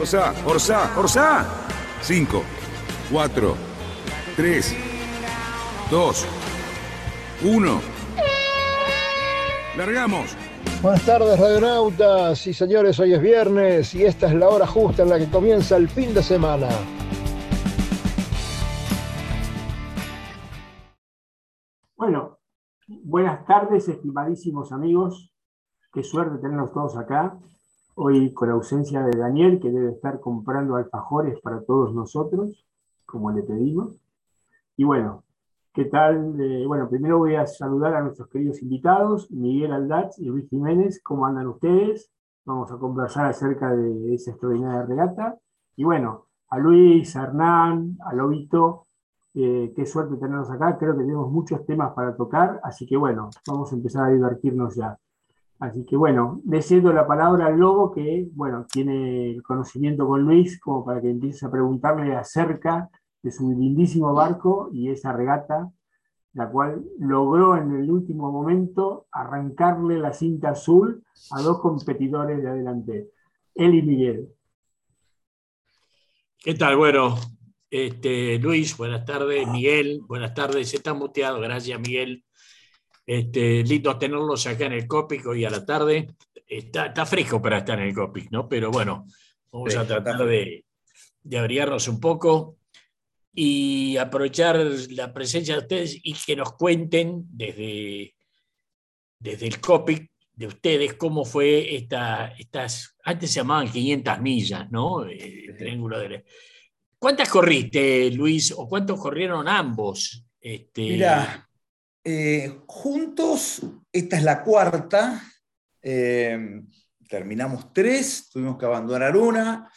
Orsá, Orsá, Orsá. 5, 4, 3, 2, 1. Largamos. Buenas tardes, radionautas y señores, hoy es viernes y esta es la hora justa en la que comienza el fin de semana. Bueno, buenas tardes, estimadísimos amigos. Qué suerte tenerlos todos acá. Hoy con ausencia de Daniel, que debe estar comprando alfajores para todos nosotros, como le pedimos. Y bueno, ¿qué tal? Eh, bueno, primero voy a saludar a nuestros queridos invitados, Miguel Aldaz y Luis Jiménez. ¿Cómo andan ustedes? Vamos a conversar acerca de esa extraordinaria regata. Y bueno, a Luis, a Hernán, a Lobito, eh, qué suerte tenerlos acá. Creo que tenemos muchos temas para tocar, así que bueno, vamos a empezar a divertirnos ya. Así que bueno, le cedo la palabra al Lobo, que bueno, tiene el conocimiento con Luis, como para que empiece a preguntarle acerca de su lindísimo barco y esa regata, la cual logró en el último momento arrancarle la cinta azul a dos competidores de adelante, él y Miguel. ¿Qué tal? Bueno, este, Luis, buenas tardes. Miguel, buenas tardes. Está muteado, gracias Miguel. Este, lindo tenerlos acá en el Copic hoy a la tarde. Está, está fresco para estar en el Copic, ¿no? Pero bueno, vamos a tratar de, de abrigarnos un poco y aprovechar la presencia de ustedes y que nos cuenten desde, desde el Copic de ustedes cómo fue esta, estas, antes se llamaban 500 millas, ¿no? El triángulo de... ¿Cuántas corriste, Luis, o cuántos corrieron ambos? Este... Mira, eh, juntos, esta es la cuarta, eh, terminamos tres, tuvimos que abandonar una,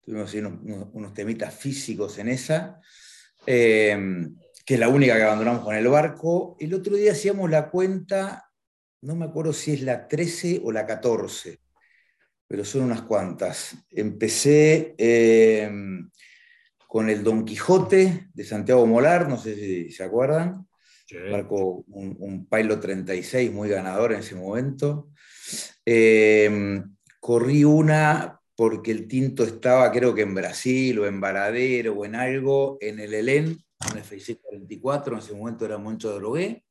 tuvimos unos, temitas físicos en esa, eh, que es la única que abandonamos con el barco. El otro día hacíamos la cuenta, no me acuerdo si es la 13 o la 14, pero son unas cuantas. Empecé con el Don Quijote de Santiago Molar, no sé si se acuerdan. Marcó un, un Pilot 36 muy ganador en ese momento. Eh, corrí una porque el tinto estaba, creo que en Brasil o en Varadero o en algo, en el Helen, un FIC 44, en ese momento era Moncho de Drogué.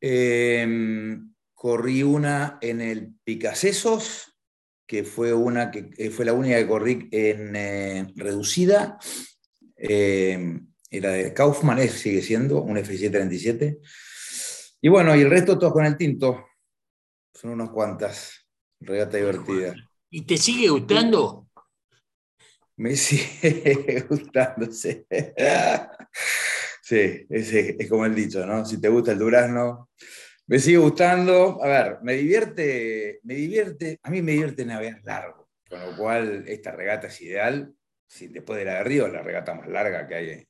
Eh, corrí una en el Picasesos, que fue, una que fue la única que corrí en eh, reducida. Eh, era de Kaufman, es, sigue siendo un F737. Y bueno, y el resto todos con el tinto. Son unas cuantas. Regata divertida. ¿Y te sigue gustando? Me sigue gustando, sí. Sí, es, es como el dicho, ¿no? Si te gusta el durazno, me sigue gustando. A ver, me divierte, me divierte, a mí me divierte navegar largo, con lo cual esta regata es ideal. Si después de la de Río, la regata más larga que hay,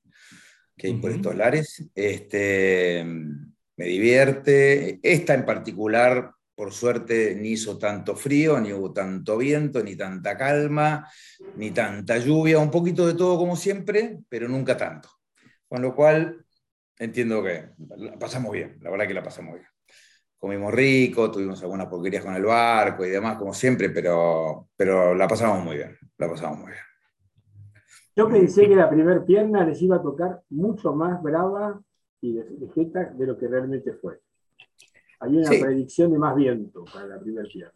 que hay uh -huh. por estos lares. Este, me divierte. Esta en particular, por suerte, ni hizo tanto frío, ni hubo tanto viento, ni tanta calma, ni tanta lluvia. Un poquito de todo como siempre, pero nunca tanto. Con lo cual, entiendo que la pasamos bien, la verdad que la pasamos bien comimos rico, tuvimos algunas porquerías con el barco y demás, como siempre, pero, pero la pasamos muy bien, la pasamos muy bien. Yo pensé que la primera pierna les iba a tocar mucho más brava y de, de jeta de lo que realmente fue. Había una sí. predicción de más viento para la primera pierna.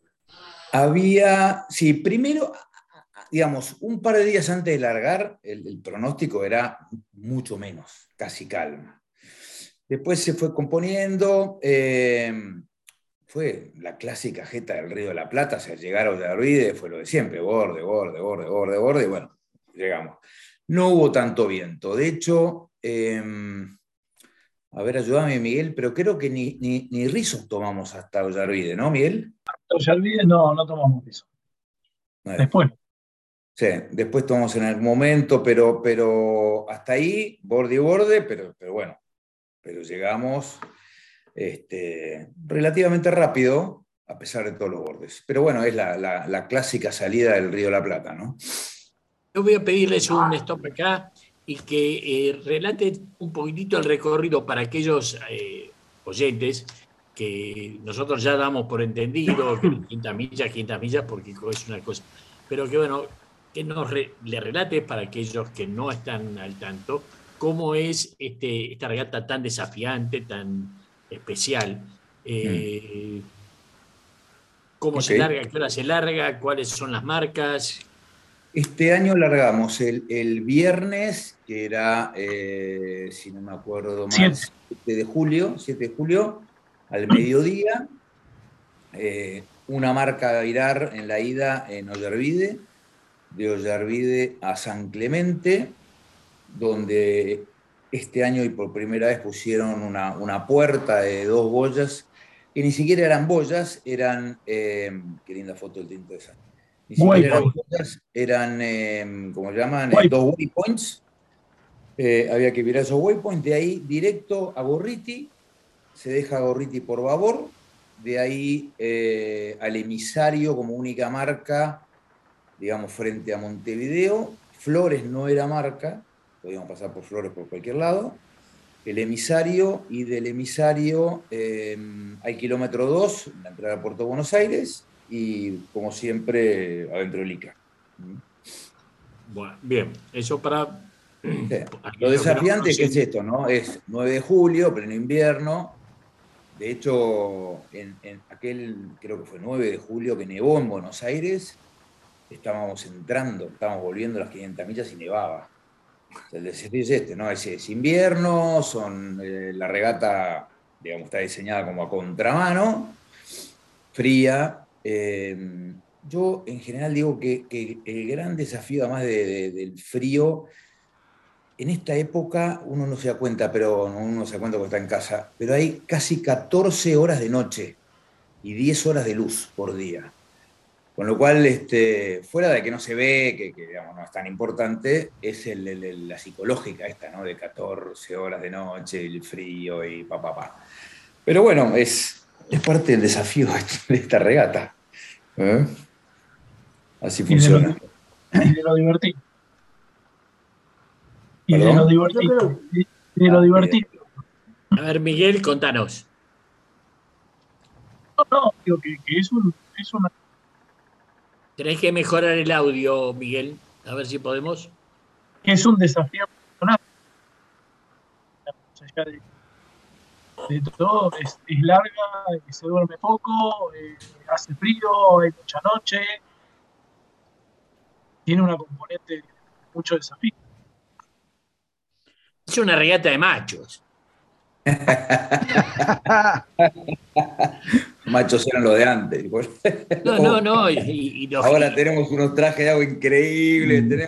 Había, sí, primero, digamos, un par de días antes de largar, el, el pronóstico era mucho menos, casi calma. Después se fue componiendo, eh, fue la clásica jeta del Río de la Plata, o sea, llegar a Ollarvide fue lo de siempre, borde, borde, borde, borde, borde, y bueno, llegamos. No hubo tanto viento, de hecho, eh, a ver, ayúdame Miguel, pero creo que ni, ni, ni rizos tomamos hasta Ollarvide, ¿no, Miguel? Hasta Ollarvide no, no tomamos rizo. Después. Sí, después tomamos en algún momento, pero, pero hasta ahí, borde y borde, pero, pero bueno, pero llegamos este, relativamente rápido, a pesar de todos los bordes. Pero bueno, es la, clásica salida del Río de la Plata, ¿no? Yo voy a pedirles un stop acá y que eh, relate un poquitito el recorrido para aquellos eh, oyentes que nosotros ya damos por entendido, que quinta milla, quinta milla, porque es una cosa, pero que bueno, que nos le relate para aquellos que no están al tanto cómo es este, esta regata tan desafiante, tan especial. Eh, ¿Cómo se larga? ¿Qué hora se larga? ¿Cuáles son las marcas? Este año largamos el, viernes, que era, eh, si no me acuerdo mal, 7 de julio, 7 de julio, al mediodía. Eh, una marca a virar en la ida en Ollervide, de Ollervide a San Clemente, donde este año y por primera vez pusieron una, puerta de dos boyas, que ni siquiera eran boyas, eran, eh, qué linda foto del tinto esa, ni eran eran, eh, como llaman, eh, dos waypoints, había que virar esos waypoints, de ahí directo a Gorriti, se deja Gorriti por babor, de ahí al emisario como única marca, digamos, frente a Montevideo, Flores no era marca, podíamos pasar por Flores por cualquier lado. El emisario y del emisario em, hay kilómetro 2, la entrada a Puerto Buenos Aires y como siempre adentro del ICA. Bueno, bien, eso para... Lo desafiante que es esto, ¿no? Es 9 de julio, pleno invierno. De hecho, en, en, aquel, creo que fue 9 de julio, que nevó en Buenos Aires, estábamos entrando, estábamos volviendo las 500 millas y nevaba. El desafío es este, ¿no? Es, invierno, son, eh, la regata, digamos, está diseñada como a contramano, fría. Eh, yo en general digo que, el gran desafío, además del frío, en esta época uno no se da cuenta, pero uno se da cuenta cuando está en casa, pero hay casi 14 horas de noche y 10 horas de luz por día. Con lo cual, este, fuera de que no se ve, que, digamos, no es tan importante, es la psicológica esta, ¿no? De 14 horas de noche, el frío y pa, pa, pa. Pero bueno, es, es parte del desafío de esta regata. ¿eh? Así funciona. Y de lo, divertido. Y de lo divertido. Y de lo divertido. A ver, Miguel, contanos. No, no, digo que, que es, un, es una Tenés que mejorar el audio, Miguel. A ver si podemos. Es un desafío personal. De, todo, es, larga, se duerme poco, eh, hace frío, hay mucha noche. Tiene una componente de mucho desafío. Es una regata de machos. Machos eran lo de antes. No, no, no. Ahora tenemos unos trajes de agua increíbles.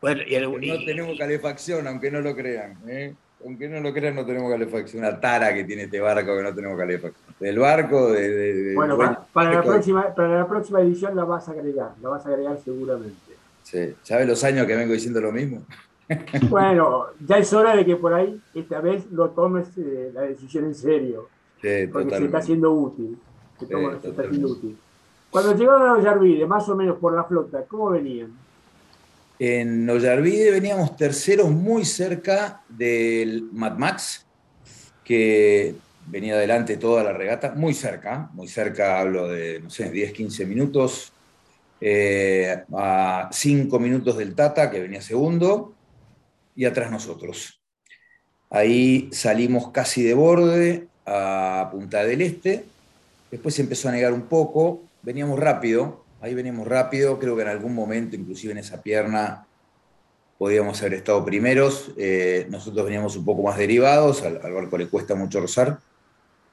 bueno, no tenemos calefacción, aunque no lo crean. ¿eh? Aunque no lo crean, no tenemos calefacción. Una tara que tiene este barco que no tenemos calefacción. Del barco, de. bueno, para, la próxima, para la próxima edición la vas a agregar. La vas a agregar seguramente. Sí. ¿Sabes los años que vengo diciendo lo mismo? Bueno, ya es hora de que por ahí esta vez lo tomes eh, la decisión en serio. porque se está haciendo útil. Cuando llegaron a Ollarvide, más o menos por la flota, ¿cómo venían? En Ollarvide veníamos terceros muy cerca del Mad Max, que venía adelante toda la regata, muy cerca, muy cerca, hablo de, no sé, 10, 15 minutos, eh, a 5 minutos del Tata, que venía segundo, y atrás nosotros. Ahí salimos casi de borde a Punta del Este, después se empezó a negar un poco, veníamos rápido, ahí veníamos rápido, creo que en algún momento, inclusive en esa pierna, podíamos haber estado primeros, eh, nosotros veníamos un poco más derivados, al, barco le cuesta mucho rozar,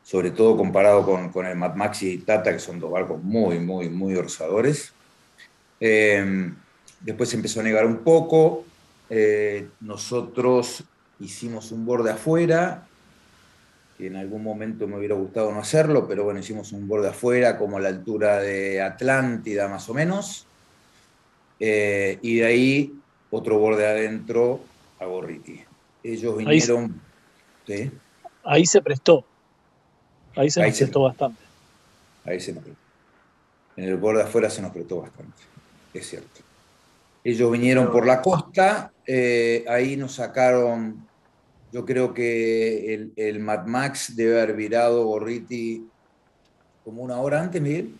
sobre todo comparado con, el Mad Maxi y Tata, que son dos barcos muy, muy, muy orzadores. Eh, después empezó a negar un poco, eh, nosotros hicimos un borde afuera y en algún momento me hubiera gustado no hacerlo, pero bueno, hicimos un borde afuera, como a la altura de Atlántida más o menos, eh, y de ahí otro borde adentro a Gorriti. Ellos vinieron... Ahí, ahí se prestó, ahí se nos prestó bastante. Ahí se nos prestó. En el borde afuera se nos prestó bastante, es cierto. Ellos vinieron por la costa, eh, ahí nos sacaron yo creo que el, el, Mad Max debe haber virado Gorriti como una hora antes, Miguel.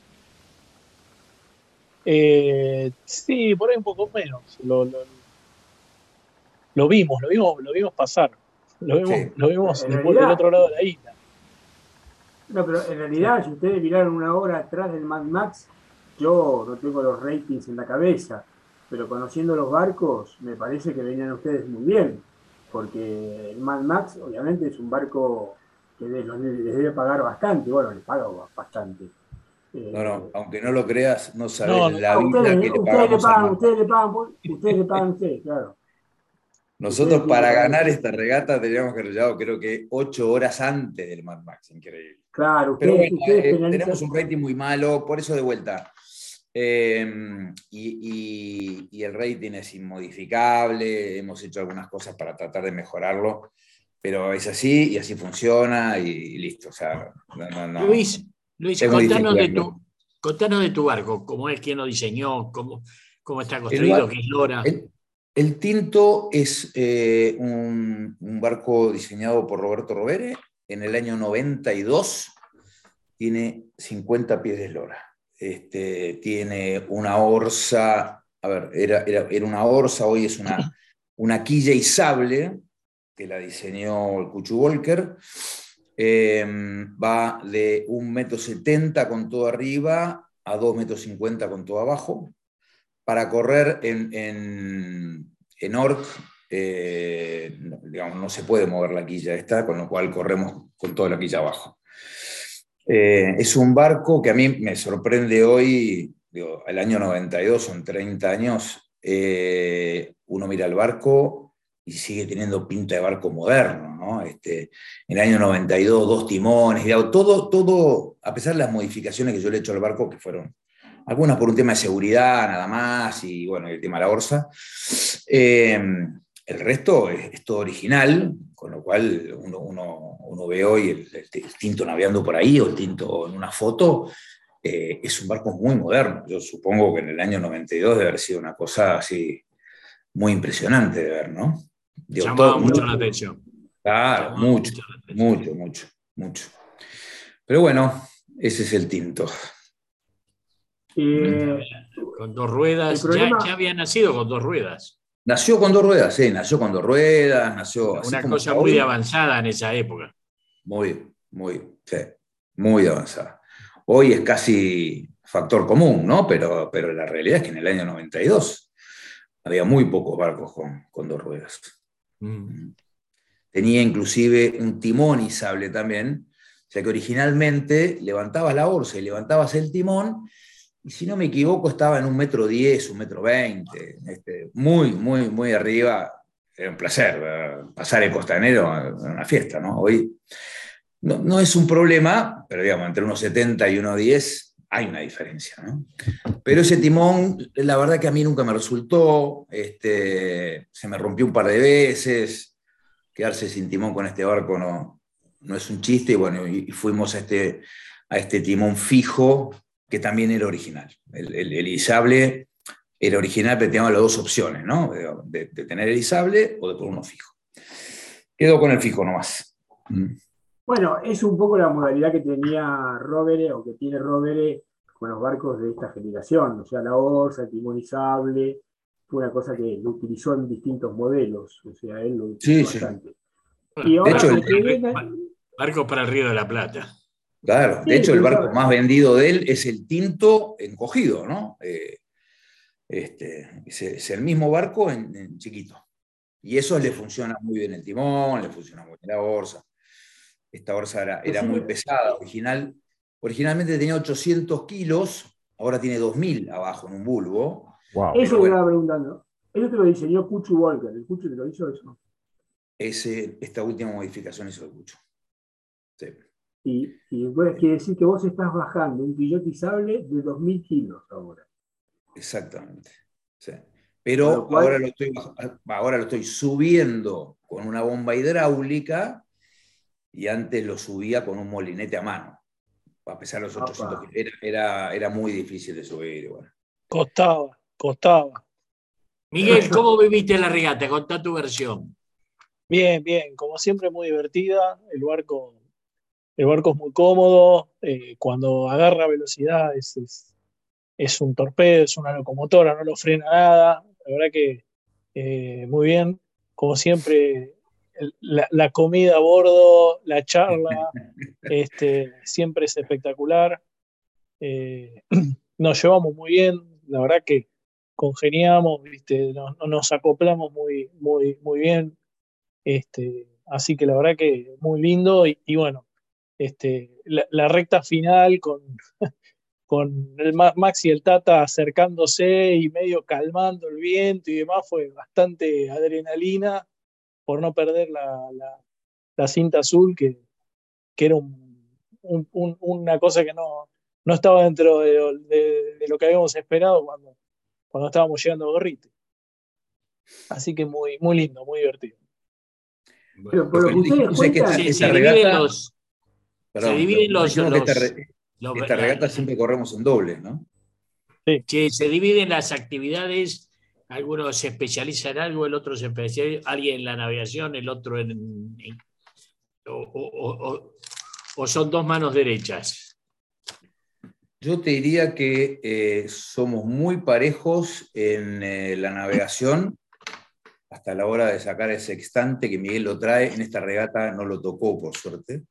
Eh, sí, por ahí un poco menos. Lo, lo, lo, vimos, lo vimos, lo vimos pasar. Lo vimos, sí. lo vimos después realidad, del otro lado de la isla. No, pero en realidad, si ustedes miraron una hora atrás del Mad Max, yo no tengo los ratings en la cabeza, pero conociendo los barcos, me parece que venían ustedes muy bien porque el Mad Max obviamente es un barco que les, debe pagar bastante, bueno, les paga bastante. No, no, aunque no lo creas, no sabes no, la vida ustedes, que le ustedes le pagan, ustedes le pagan, ustedes le pagan ustedes, claro. Nosotros para ganar esta regata teníamos que haber llegado creo que ocho horas antes del Mad Max, increíble. Claro, ustedes, Pero bueno, ustedes eh, tenemos un rating muy malo, por eso de vuelta. Eh, y, y, y, el rating es inmodificable, hemos hecho algunas cosas para tratar de mejorarlo, pero es así y así funciona y, y listo. O sea, no, no, Luis, Luis contanos, de tu, contanos de tu barco, cómo es, quién lo diseñó, cómo, cómo está construido, qué es Lora. El, el Tinto es eh, un, un, barco diseñado por Roberto Rovere en el año 92, tiene 50 pies de lora este, tiene una orza, a ver, era, era, era, una orza, hoy es una, una quilla y sable, que la diseñó el Cuchu Volker, eh, va de 1,70 m con todo arriba a 2,50 m con todo abajo, para correr en, en, en ORC, eh, digamos, no se puede mover la quilla esta, con lo cual corremos con toda la quilla abajo. Eh, es un barco que a mí me sorprende hoy, digo, el año 92, son 30 años, eh, uno mira el barco y sigue teniendo pinta de barco moderno, ¿no? Este, en el año 92, dos timones, todo, todo, a pesar de las modificaciones que yo le he hecho al barco, que fueron algunas por un tema de seguridad nada más, y bueno, el tema de la orza, eh, el resto es, todo original, con lo cual uno, ve hoy el, el, tinto navegando por ahí o el tinto en una foto, eh, es un barco muy moderno. Yo supongo que en el año 92 debe haber sido una cosa así muy impresionante de ver, ¿no? Digo, Llamaba todo, mucho la atención. Claro, mucho, mucho, mucho, mucho. Pero bueno, ese es el tinto. Eh, con dos ruedas, problema... ya, ya había nacido con dos ruedas. Nació con dos ruedas, sí, nació con dos ruedas, nació... Una cosa muy hoy. avanzada en esa época. Muy, muy, sí, muy avanzada. Hoy es casi factor común, ¿no? Pero, pero la realidad es que en el año 92 había muy pocos barcos con, con dos ruedas. Mm. Tenía inclusive un timón y sable también, o sea que originalmente levantabas la orza y levantabas el timón y si no me equivoco estaba en un metro diez, un metro veinte, este, muy, muy, muy arriba. Era un placer pasar el costanero en una fiesta, ¿no? Hoy no, no es un problema, pero digamos, entre unos 70 y unos 10 hay una diferencia, ¿no? Pero ese timón, la verdad que a mí nunca me resultó, este, se me rompió un par de veces, quedarse sin timón con este barco no, no es un chiste, y bueno, y fuimos a este, a este timón fijo, que también era original. El, el, el isable era original, pero teníamos las dos opciones, ¿no? De, tener el isable o de poner uno fijo. Quedó con el fijo nomás. Mm. Bueno, es un poco la modalidad que tenía Rovere o que tiene Rovere con los barcos de esta generación, o sea, la Orsa, el timón isable, fue una cosa que lo utilizó en distintos modelos, o sea, él lo utilizó sí, bastante. Sí. Y ahora, de hecho, el, barcos para el Río de la Plata. Claro, de hecho el barco más vendido de él es el Tinto encogido, ¿no? Eh, este, es, es, el mismo barco en, en, chiquito. Y eso le funciona muy bien el timón, le funciona muy bien la orza. Esta orza era, era muy pesada, original. Originalmente tenía 800 kilos, ahora tiene 2000 abajo en un bulbo. Wow. Eso me estaba preguntando. Eso te lo diseñó Cucho Walker. ¿El Cucho te lo hizo eso? Ese, esta última modificación hizo el Cucho. Sí. Y, y quiere decir que vos estás bajando un pilotizable de 2.000 kilos ahora. Exactamente. Sí. Pero ahora, lo estoy, ahora lo estoy subiendo con una bomba hidráulica y antes lo subía con un molinete a mano. A pesar de los 800 era, era, era, muy difícil de subir. Bueno. Costaba, costaba. Miguel, ¿cómo viviste la regata? Contá tu versión. Bien, bien, como siempre muy divertida. El barco, el barco es muy cómodo. Eh, cuando agarra velocidad es, es, un torpedo, es una locomotora, no lo frena nada. La verdad que eh, muy bien. Como siempre, la, comida a bordo, la charla, este, siempre es espectacular. Eh, nos llevamos muy bien, la verdad que congeniamos, ¿viste? Nos, acoplamos muy, muy, muy bien. Este, así que la verdad que muy lindo y, bueno, este, la, recta final con, con el Max y el Tata acercándose y medio calmando el viento y demás fue bastante adrenalina por no perder la, cinta azul, que, era una cosa que no, no estaba dentro de, lo que habíamos esperado cuando, cuando estábamos llegando a Gorrite. Así que muy, muy lindo, muy divertido. pero, se, dividen los. se dividen los. esta, regata siempre corremos en doble, ¿no? Sí. se dividen las actividades algunos se especializan en algo, el otro se especializa, alguien en la navegación, el otro en... o, son dos manos derechas. Yo te diría que eh, somos muy parejos en eh, la navegación hasta la hora de sacar ese sextante que Miguel lo trae. En esta regata no lo tocó, por suerte.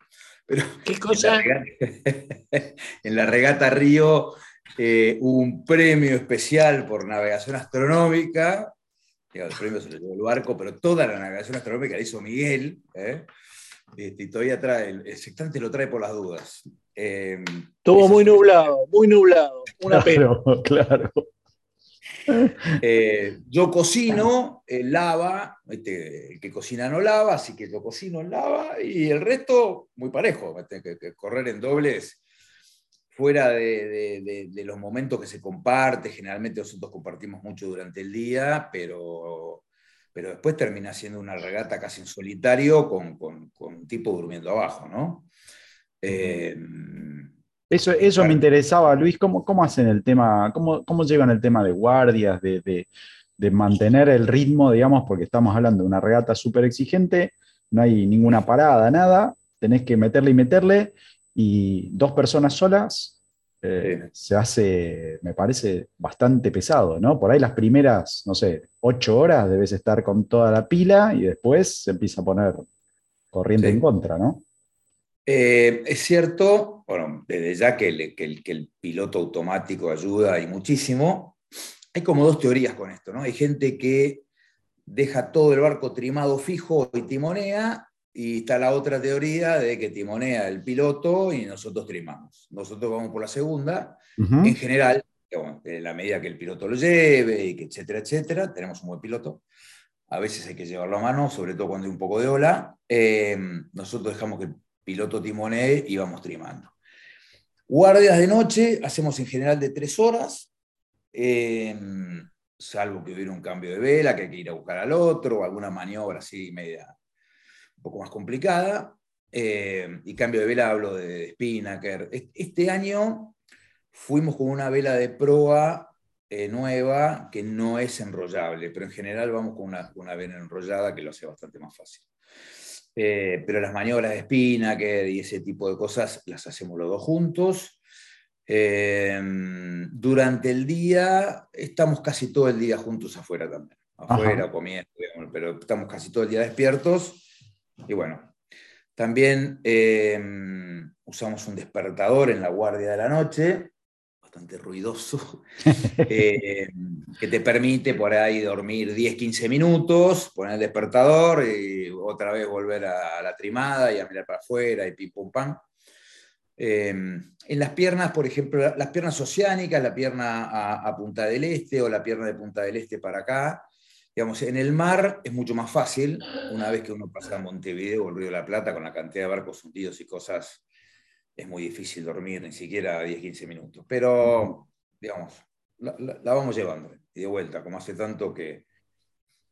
Pero ¿Qué cosa? en la regata Río eh, un premio especial por navegación astronómica. El premio se llevó el barco, pero toda la navegación astronómica la hizo Miguel. ¿eh? Este, y todavía trae, el sextante lo trae por las dudas. Eh, Estuvo muy nublado, muy nublado. Una claro, Claro. yo cocino lava, este, el que cocina no lava, así que yo cocino lava y el resto muy parejo, que, que correr en dobles fuera de, los momentos que se comparte, generalmente nosotros compartimos mucho durante el día, pero, pero después termina siendo una regata casi en solitario con, un tipo durmiendo abajo, ¿no? Eh, eso, eso me interesaba, Luis, ¿cómo, cómo hacen el tema, cómo, cómo llevan el tema de guardias, de, de mantener el ritmo, digamos, porque estamos hablando de una regata súper exigente, no hay ninguna parada, nada, tenés que meterle y meterle, y dos personas solas eh, se hace, me parece, bastante pesado, ¿no? Por ahí las primeras, no sé, ocho horas debes estar con toda la pila y después se empieza a poner corriente en contra, ¿no? Eh, es cierto, bueno, desde ya que el, que, que el, piloto automático ayuda y muchísimo, hay como dos teorías con esto, ¿no? Hay gente que deja todo el barco trimado fijo y timonea, y está la otra teoría de que timonea el piloto y nosotros trimamos. Nosotros vamos por la segunda. En general, en la medida que el piloto lo lleve, y que etcétera, etcétera, tenemos un buen piloto. A veces hay que llevarlo a mano, sobre todo cuando hay un poco de ola. Eh, nosotros dejamos que el piloto timonee y vamos trimando. Guardias de noche hacemos en general de tres horas, eh, salvo que hubiera un cambio de vela, que hay que ir a buscar al otro, o alguna maniobra así media poco más complicada. Eh, y cambio de vela hablo de, Spinnaker. Este año fuimos con una vela de proa eh, nueva que no es enrollable, pero en general vamos con una, vela enrollada que lo hace bastante más fácil. Eh, pero las maniobras de Spinnaker y ese tipo de cosas las hacemos los dos juntos. durante el día estamos casi todo el día juntos afuera también. Afuera, comiendo, pero estamos casi todo el día despiertos y bueno, también eh, usamos un despertador en la guardia de la noche, bastante ruidoso, eh, que te permite por ahí dormir 10, 15 minutos, poner el despertador y otra vez volver a la trimada y a mirar para afuera y pim pum pam. Eh, en las piernas, por ejemplo, las piernas oceánicas, la pierna a, Punta del Este o la pierna de Punta del Este para acá, Digamos, en el mar es mucho más fácil, una vez que uno pasa a Montevideo o el Río de la Plata, con la cantidad de barcos hundidos y cosas, es muy difícil dormir, ni siquiera 10, 15 minutos. Pero, digamos, la, vamos llevando. Y de vuelta, como hace tanto que,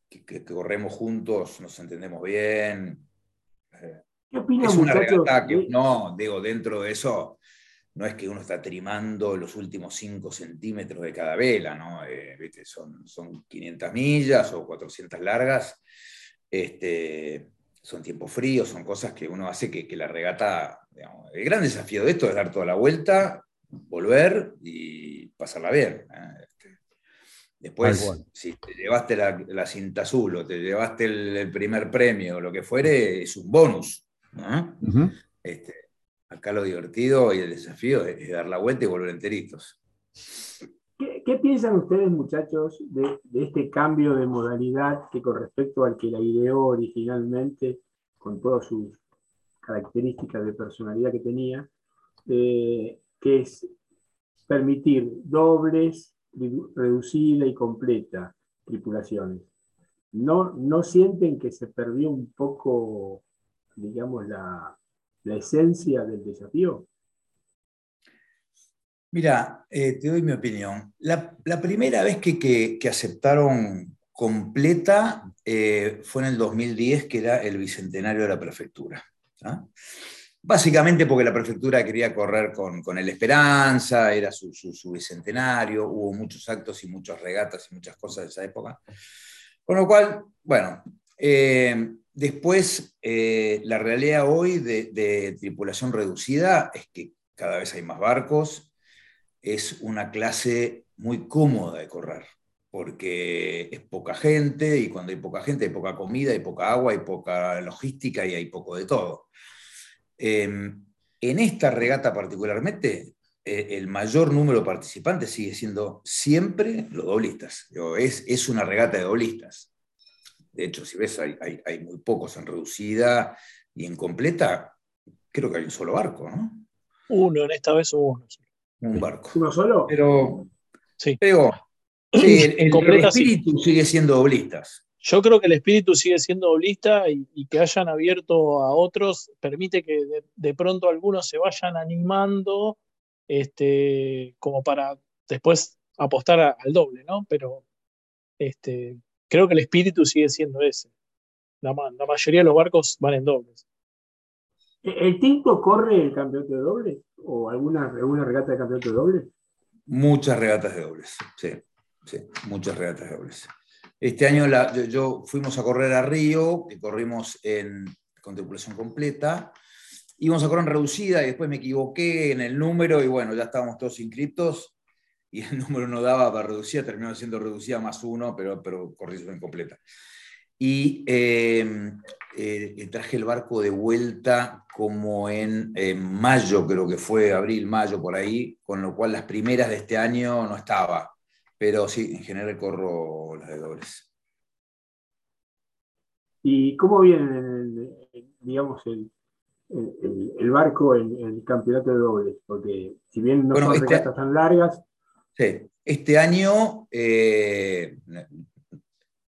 que, corremos juntos, nos entendemos bien. ¿Qué opinan, es una muchachos? regata que, no, digo, dentro de eso, no es que uno está trimando los últimos 5 centímetros de cada vela, ¿no? Eh, son, son 500 millas o 400 largas. Este, son tiempos fríos, son cosas que uno hace que, la regata, el gran desafío de esto es dar toda la vuelta, volver y pasarla bien. ¿eh? Este, después, si te llevaste la, cinta azul o te llevaste el, primer premio o lo que fuere, es un bonus. este, acá lo divertido y el desafío es, dar la vuelta y volver enteritos. ¿Qué, piensan ustedes, muchachos, de, este cambio de modalidad que con respecto al que la ideó originalmente, con todas sus características de personalidad que tenía, eh, que es permitir dobles, reducida y completa tripulaciones? ¿No, ¿No sienten que se perdió un poco, digamos, la, la esencia del desafío? Mira, eh, te doy mi opinión. La, primera vez que, aceptaron completa eh, fue en el 2010, que era el bicentenario de la prefectura. Básicamente porque la prefectura quería correr con, el Esperanza, era su, bicentenario, hubo muchos actos y muchas regatas y muchas cosas de esa época. Con lo cual, bueno, eh, después la realidad hoy de tripulación reducida es que cada vez hay más barcos, es una clase muy cómoda de correr, porque es poca gente y cuando hay poca gente hay poca comida, hay poca agua, hay poca logística y hay poco de todo. Em, en esta regata particularmente, eh, el mayor número de participantes sigue siendo siempre los doblistas. Es una regata de doblistas. De hecho, si ves, hay, hay, muy pocos en reducida y en completa, creo que hay un solo barco, ¿no? Uno, en esta vez uno un barco. ¿Uno solo? Pero, sí. pero el, espíritu sigue siendo doblistas. Yo creo que el espíritu sigue siendo doblista y, que hayan abierto a otros permite que de, pronto algunos se vayan animando este, como para después apostar al doble, ¿no? Pero este, creo que el espíritu sigue siendo ese. La, la mayoría de los barcos van en dobles. ¿El Tinto corre el campeonato de dobles? ¿O alguna, alguna regata de campeonato de dobles? Muchas regatas de dobles, sí, sí, muchas regatas de dobles. Este año yo, fuimos a correr a Río, que corrimos en, con tripulación completa, íbamos a correr en reducida y después me equivoqué en el número y bueno, ya estábamos todos inscriptos y el número no daba para reducida, terminó siendo reducida más uno, pero, pero corrí en completa. Y eh, eh, traje el barco de vuelta como en, mayo, creo que fue abril, mayo, por ahí, con lo cual las primeras de este año no estaba. Pero sí, en general corro las de dobles. ¿Y cómo viene, digamos, el, el, barco en el campeonato de dobles? Porque si bien no son este regatas tan largas. Sí, este año eh,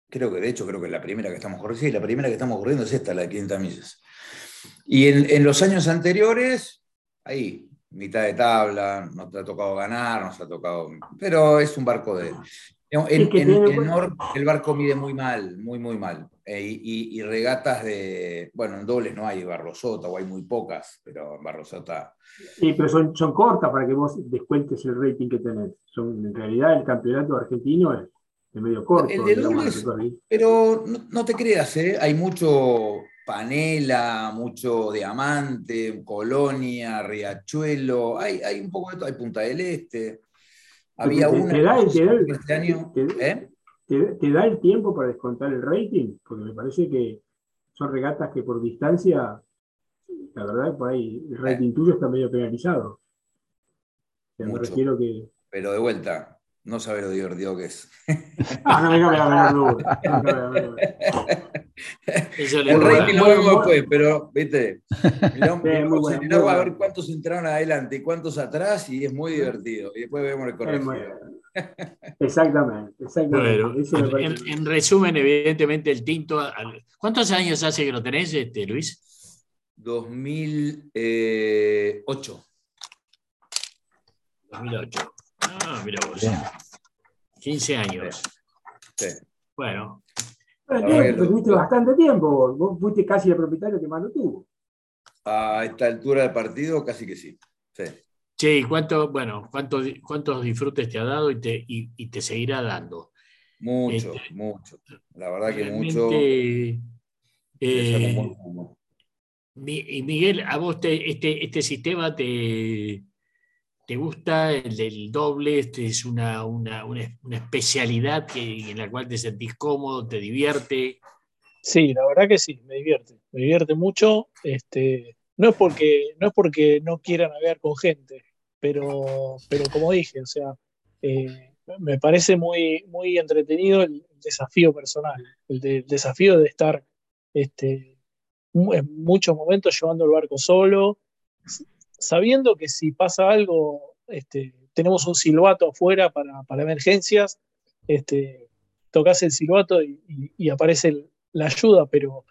creo que de hecho, creo que la primera que estamos corriendo, sí, la primera que estamos corriendo es esta, la de 500 millas. Y en, los años anteriores, ahí, mitad de tabla, nos ha tocado ganar, nos ha tocado, pero es un barco de... En, el norte el barco mide muy mal, muy, muy mal. Eh, y, regatas de, bueno, en dobles no hay Barrosota o hay muy pocas, pero en Barrosota... Sí, pero son, son cortas para que vos descuentes el rating que tenés. Son, en realidad el campeonato argentino es medio corto. pero no, te creas, ¿eh? hay mucho panela, mucho diamante, colonia, riachuelo, hay, hay un poco de todo, hay Punta del Este. Había una te da, este año. ¿eh? Te, da el tiempo para descontar el rating? Porque me parece que son regatas que por distancia, la verdad, por ahí el rating tuyo está medio penalizado. me refiero que. Pero de vuelta, no sabe lo divertido que es. Ah, no duda. El rating lo vemos después, pero, viste, miramos, a ver cuántos entraron adelante y cuántos atrás, y es muy divertido. Y después vemos el corregidor. Exactamente, exactamente. Bueno, en, en resumen, evidentemente el tinto. ¿Cuántos años hace que lo tenés, este, Luis? 2008. 2008. Ah, mira vos. Bien. 15 años. Sí. Bueno, tuviste bastante tiempo. vos. Vos fuiste casi el propietario que más lo tuvo. A esta altura del partido, casi que sí. Sí. ¿y cuánto, bueno, cuántos, cuántos disfrutes te ha dado y te, y, y te seguirá dando? Mucho, Este, mucho. La verdad que mucho. eh, Y Miguel, ¿a vos te- este, este sistema te, te gusta? El del doble, este es una, una, una- especialidad que, en la cual te sentís cómodo, te divierte. Sí, la verdad que sí, me divierte, me divierte mucho. Este, no es porque no es porque no quiera navegar con gente, pero, pero como dije, o sea, eh, me parece muy, muy entretenido el desafío personal, el, el desafío de estar este, en muchos momentos llevando el barco solo, sabiendo que si pasa algo, este, tenemos un silbato afuera para, para emergencias, este, tocas el silbato y, aparece la ayuda, pero,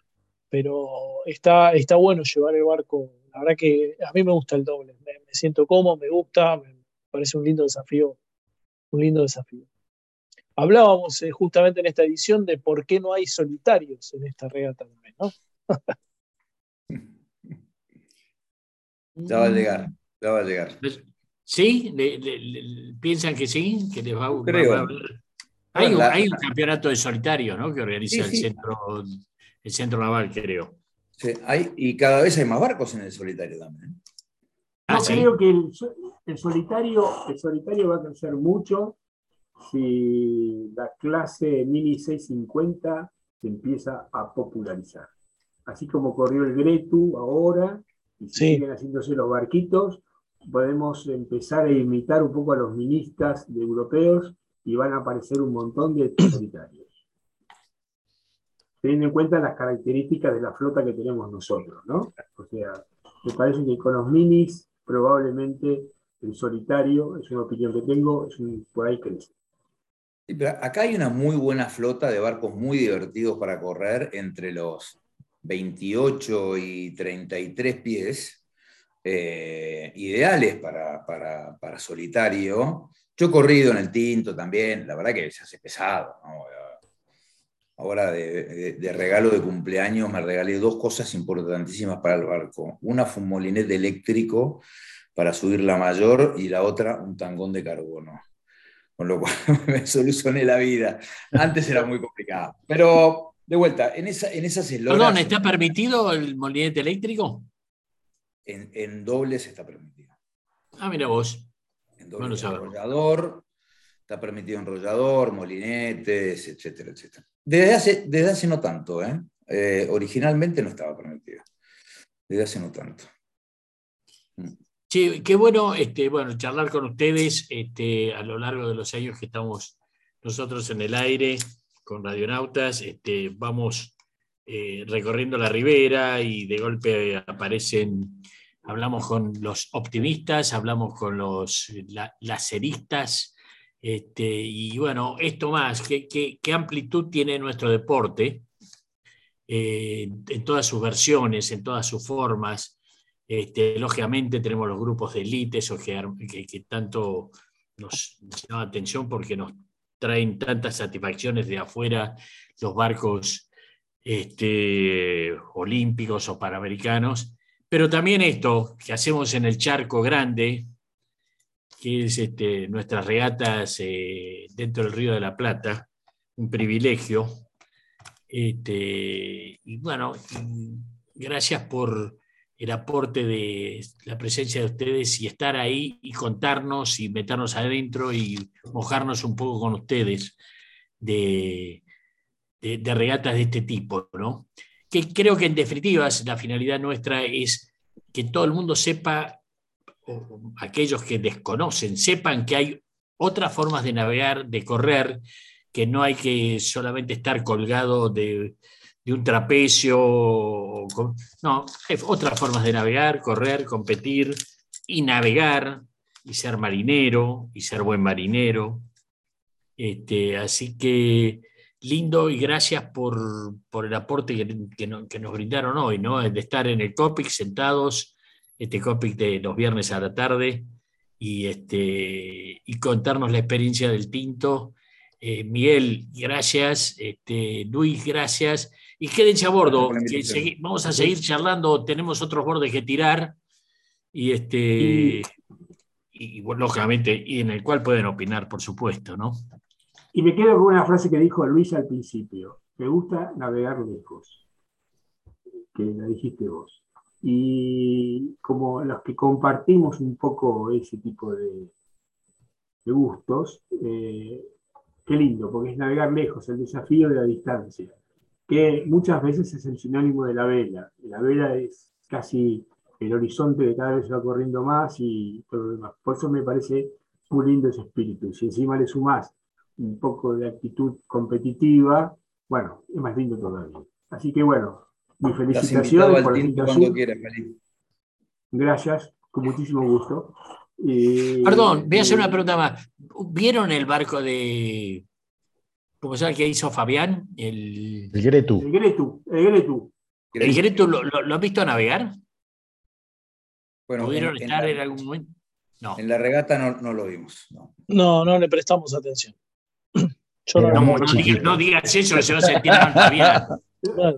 pero está, está bueno llevar el barco. La verdad que a mí me gusta el doble, me, siento cómodo, me gusta, me parece un lindo desafío, un lindo desafío. Hablábamos eh, justamente en esta edición de por qué no hay solitarios en esta regata ¿no? Ya va a llegar, ya va a llegar. ¿Sí? ¿Le- le- le- piensan que sí? ¿Que les va, va- Creo. va a haber- Hay un, La- hay un campeonato de solitario, ¿no? Que organiza Sí, el, sí. centro, el centro naval, creo. Sí, hay, y cada vez hay más barcos en el solitario también. Ah, Yo sí. creo que el solitario, el solitario va a crecer mucho si la clase Mini 650 se empieza a popularizar. Así como corrió el Gretu ahora, y si Sí. siguen haciéndose los barquitos, podemos empezar a imitar un poco a los ministas de europeos y van a aparecer un montón de solitarios. Teniendo en cuenta las características de la flota que tenemos nosotros, ¿no? O sea, me parece que con los minis probablemente el solitario, es una opinión que tengo, es un- por ahí crece. Acá hay una muy buena flota de barcos muy divertidos para correr entre los 28 y 33 pies, eh, ideales para, para- para solitario. Yo he corrido en el tinto también, la verdad que se hace pesado. Ahora de regalo de cumpleaños me regalé dos cosas importantísimas para el barco. Una fue un molinete eléctrico para subir la mayor y la otra un tangón de carbono. Con lo cual me solucioné la vida. Antes era muy complicado. Pero, de vuelta, en, esa, en esas esloras, Perdón, ¿está permitido el molinete eléctrico? en, en dobles está permitido. Ah, mira vos. En Bueno dobles saberlo. enrollador, está permitido enrollador, molinetes, etcétera, etcétera. Desde hace, desde hace no tanto, ¿eh? Eh, originalmente no estaba permitido. Desde hace no tanto. Sí, qué bueno, este, bueno, charlar con ustedes este, a lo largo de los años que estamos nosotros en el aire con Radionautas. Este, vamos eh, recorriendo la ribera y de golpe aparecen, hablamos con los optimistas, hablamos con los la- laceristas. Este, y bueno, esto más, ¿qué, amplitud tiene nuestro deporte eh, en todas sus versiones, en todas sus formas? Este, lógicamente tenemos los grupos de élite, esos que, que- que tanto nos, llama la atención porque nos traen tantas satisfacciones de afuera, los barcos este, olímpicos o panamericanos, pero también esto que hacemos en el charco grande, que es este, nuestras regatas eh, dentro del Río de la Plata, un privilegio. Este, y bueno, gracias por el aporte de la presencia de ustedes y estar ahí y contarnos y meternos adentro y mojarnos un poco con ustedes de, de- regatas de este tipo, ¿no? Que creo que en definitiva la finalidad nuestra es que todo el mundo sepa, aquellos que desconocen, sepan que hay otras formas de navegar, de correr, que no hay que solamente estar colgado de, de un trapecio. no, hay otras formas de navegar, correr, competir y navegar y ser marinero y ser buen marinero Este, así que lindo y gracias por, por el aporte que, que nos brindaron hoy, ¿no? De estar en el COPIC sentados, este COPIC de los viernes a la tarde, y, este, y contarnos la experiencia del tinto. Eh, Miguel, gracias. Este, Luis, gracias. Y quédense a bordo, que segui- vamos a seguir charlando, tenemos otros bordes que tirar. Y este. Y- Y, bueno, lógicamente, y en el cual pueden opinar, por supuesto, ¿no? Y me quedo con una frase que dijo Luis al principio. Me gusta navegar lejos, que la dijiste vos. Y como los que compartimos un poco ese tipo de, de gustos, eh, qué lindo, porque es navegar lejos, el desafío de la distancia, que muchas veces es el sinónimo de la vela. La vela es casi el horizonte que cada vez se va corriendo más y todo lo demás. Por eso me parece muy lindo ese espíritu. Si encima le sumás un poco de actitud competitiva, bueno, es más lindo todavía. Así que bueno, mi Estás invitado felicitaciones por la cuando quieras. Gracias, con muchísimo gusto. Y- Perdón, voy a hacer y- una pregunta más. ¿Vieron el barco de. ¿Cómo se llama que hizo Fabián? El, El Gretu. El Gretu, el Gretu. el Gretu, ¿lo, lo, lo has visto navegar? Bueno, ¿Pudieron en, en estar la, en algún momento? No. en la regata no, no lo vimos. no. No, no le prestamos atención. Yo no, No, digas, no digas eso, se va a sentir mal Fabián.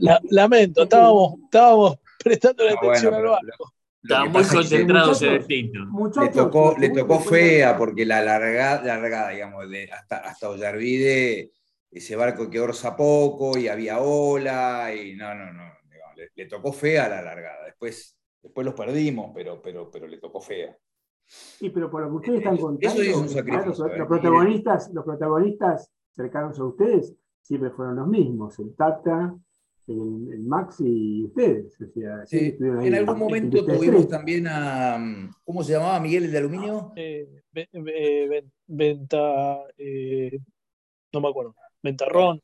la- lamento, estábamos, estábamos prestando Ah, atención bueno, al pero barco. Que muy pasa es que concentrados en el muchachos, tinto. le tocó, le tocó fea porque la largada, la largada digamos, de hasta, hasta Ollarvide, ese barco que orza poco y había ola y no, no, no, digamos, le, le tocó fea la largada. Después, después los perdimos, pero, pero, pero le tocó fea. Sí, pero por lo que ustedes están contando, eso es un sacrificio, los, eh, los protagonistas, los protagonistas cercanos a ustedes siempre fueron los mismos, el Tata, el, el Max y ustedes. O sea, siempre Sí, estuvieron ahí en algún momento tuvimos tres. también a, ¿cómo se llamaba Miguel el de aluminio? Eh, ve- ve- ven- venta, eh, no me acuerdo, Ventarrón.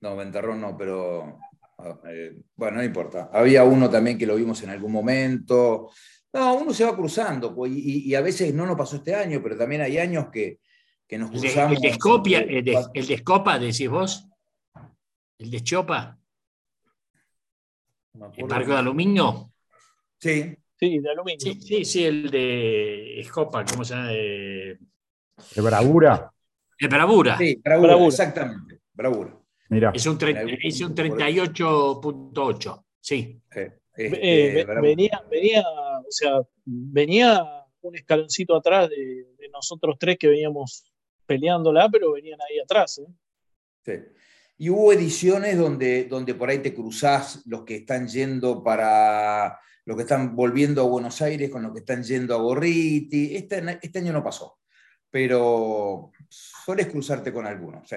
No, Ventarrón no, pero ah, eh, bueno, no importa. Había uno también que lo vimos en algún momento. No, uno se va cruzando, pues, y, y a veces no nos pasó este año, pero también hay años que, que nos cruzamos. el de Escopia, eh, el de, el de Escopa, decís vos. El de me el barco de aluminio. Sí, Sí, de aluminio. Sí, sí, sí, el de Escopa, ¿cómo se llama? De, De bravura. de Bravura. sí, bravura, Bravura. exactamente, bravura. Mira. Es un, es un 38.8. Sí. Eh, este, bravura. venía, venía, o sea, venía un escaloncito atrás de, de nosotros tres que veníamos peleándola, pero venían ahí atrás. ¿eh? Sí. Y hubo ediciones donde, donde por ahí te cruzás los que están yendo para, los que están volviendo a Buenos Aires con los que están yendo a Gorriti. Este, este año no pasó, pero sueles cruzarte con algunos. sí.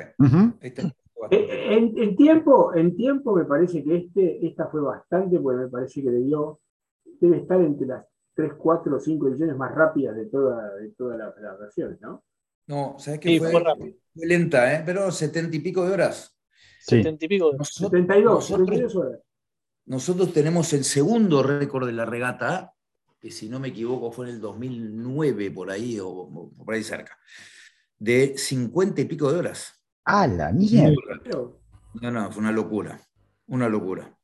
Este Eh, En, en tiempo, en tiempo me parece que este, esta fue bastante, porque me parece que le dio, debe estar entre las 3, 4 o 5 ediciones más rápidas de toda, de todas las las versiones, ¿no? No, ¿sabes qué Sí, fue? Fue lenta, ¿eh? pero setenta y pico de horas. Sí. Setenta y pico de- Nosotros, 72, nosotros- 72 horas. nosotros tenemos el segundo récord de la regata, que si no me equivoco fue en el 2009, por ahí, o, o por ahí cerca, de 50 y pico de horas. A la mierda. No, no, fue una locura, una locura.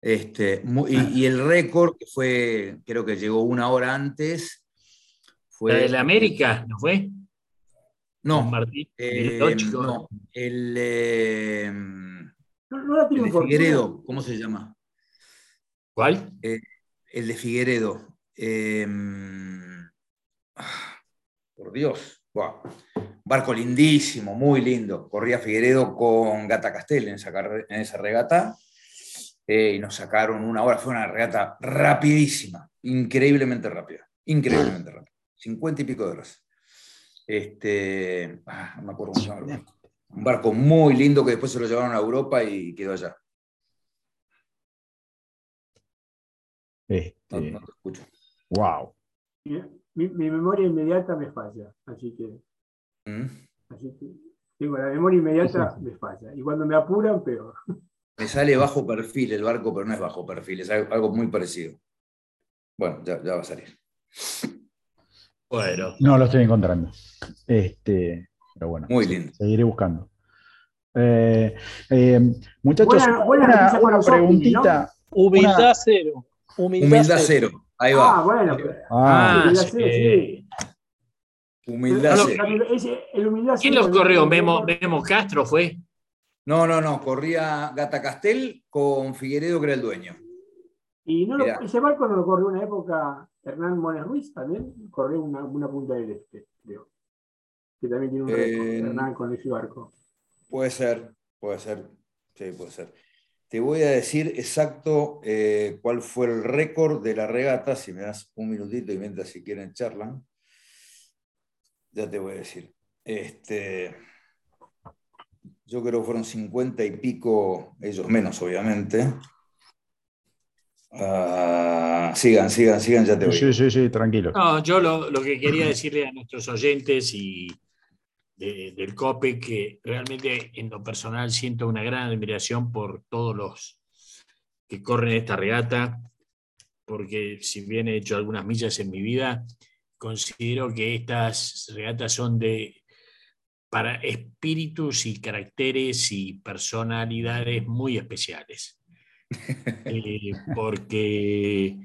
Este, mu- y, y el récord, que fue, creo que llegó una hora antes, fue... La de la América, ¿no fue? No, Martín eh, no, el, eh, no, no la el tiene de. Figueredo, ¿cómo se llama? ¿Cuál? El de Figueredo. eh, ah, por Dios, barco lindísimo, muy lindo. Corría Figueredo con Gata Castel en esa, en esa regata eh, y nos sacaron una hora. Fue una regata rapidísima, increíblemente rápida, increíblemente rápida. 50 y pico de horas. Este, ah, no me acuerdo. Un barco muy lindo que después se lo llevaron a Europa y quedó allá. No, Este, no te escucho. wow. Mi, memoria inmediata me falla, así que, ¿Mm? así que tengo la memoria inmediata me falla. Y cuando me apuran, peor. Me sale bajo perfil el barco, pero no es bajo perfil, es algo, algo muy parecido. Bueno, ya, ya va a salir. Bueno. No lo estoy encontrando. Este, pero bueno, Muy lindo. seguiré buscando. Eh, eh, muchachos, Buena- buena una, una preguntita. Humildad Una- cero. Humildad, Humildad cero. cero. Ahí Ah, va. bueno. Ah, humildad sí. cero, sí. Humildad No, cero. Ese- el humildad ¿Quién cero los corrió? Memo, Memo Castro fue. No, no, no. Corría Gata Castel con Figueredo, que era el dueño. Y no lo- ese barco no lo corrió una época Hernán Mones Ruiz también, corrió una, una punta del este, creo. Que también tiene un récord, Eh, Hernán con ese barco. Puede ser, puede ser. Sí, puede ser. Te voy a decir exacto eh, cuál fue el récord de la regata, si me das un minutito y mientras si quieren charlan. Ya te voy a decir. Este, yo creo que fueron 50 y pico, ellos menos, obviamente. Ah, sigan, sigan, sigan, ya te voy. sí, sí, sí, tranquilo. No, yo lo, lo que quería decirle a nuestros oyentes y de- del COPE que realmente en lo personal siento una gran admiración por todos los que corren esta regata, porque si bien he hecho algunas millas en mi vida, considero que estas regatas son de para espíritus y caracteres y personalidades muy especiales. Eh, porque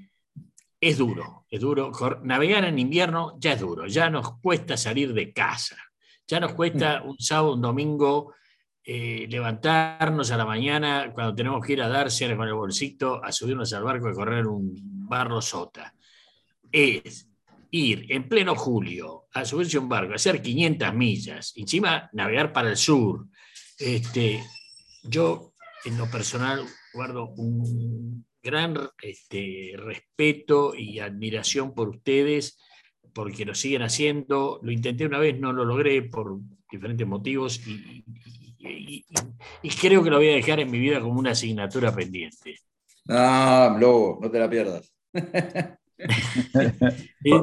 es duro, es duro. Navegar en invierno ya es duro, ya nos cuesta salir de casa, ya nos cuesta un sábado, un domingo eh, levantarnos a la mañana cuando tenemos que ir a darse con el bolsito a subirnos al barco y correr un barro sota. Es ir en pleno julio a subirse a un barco, a hacer 500 millas, encima navegar para el sur. Este, yo, en lo personal, guardo un gran este, respeto y admiración por ustedes, porque lo siguen haciendo. Lo intenté una vez, no lo logré por diferentes motivos y, y- y- y creo que lo voy a dejar en mi vida como una asignatura pendiente. No, Lobo, no te la pierdas. Y-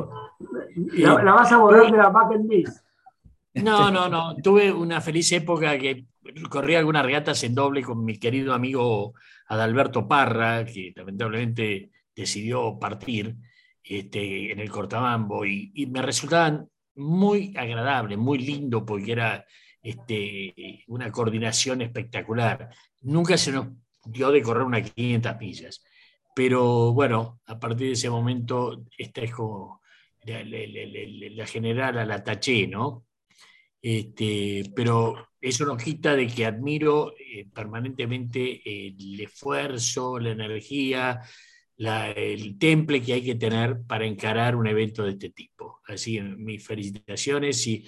La, la vas a borrar de la bucket list. No, no, no. Tuve una feliz época que corrí algunas regatas en doble con mi querido amigo Adalberto Parra, que lamentablemente decidió partir este, en el Cortabambo, y, y me resultaban muy agradables, muy lindo, porque era este, una coordinación espectacular. Nunca se nos dio de correr unas 500 millas, pero bueno, a partir de ese momento, esta es como la, la- general a la taché, ¿no? Este, pero eso no quita de que admiro eh, permanentemente el esfuerzo, la energía, la- el temple que hay que tener para encarar un evento de este tipo. Así que mis felicitaciones y,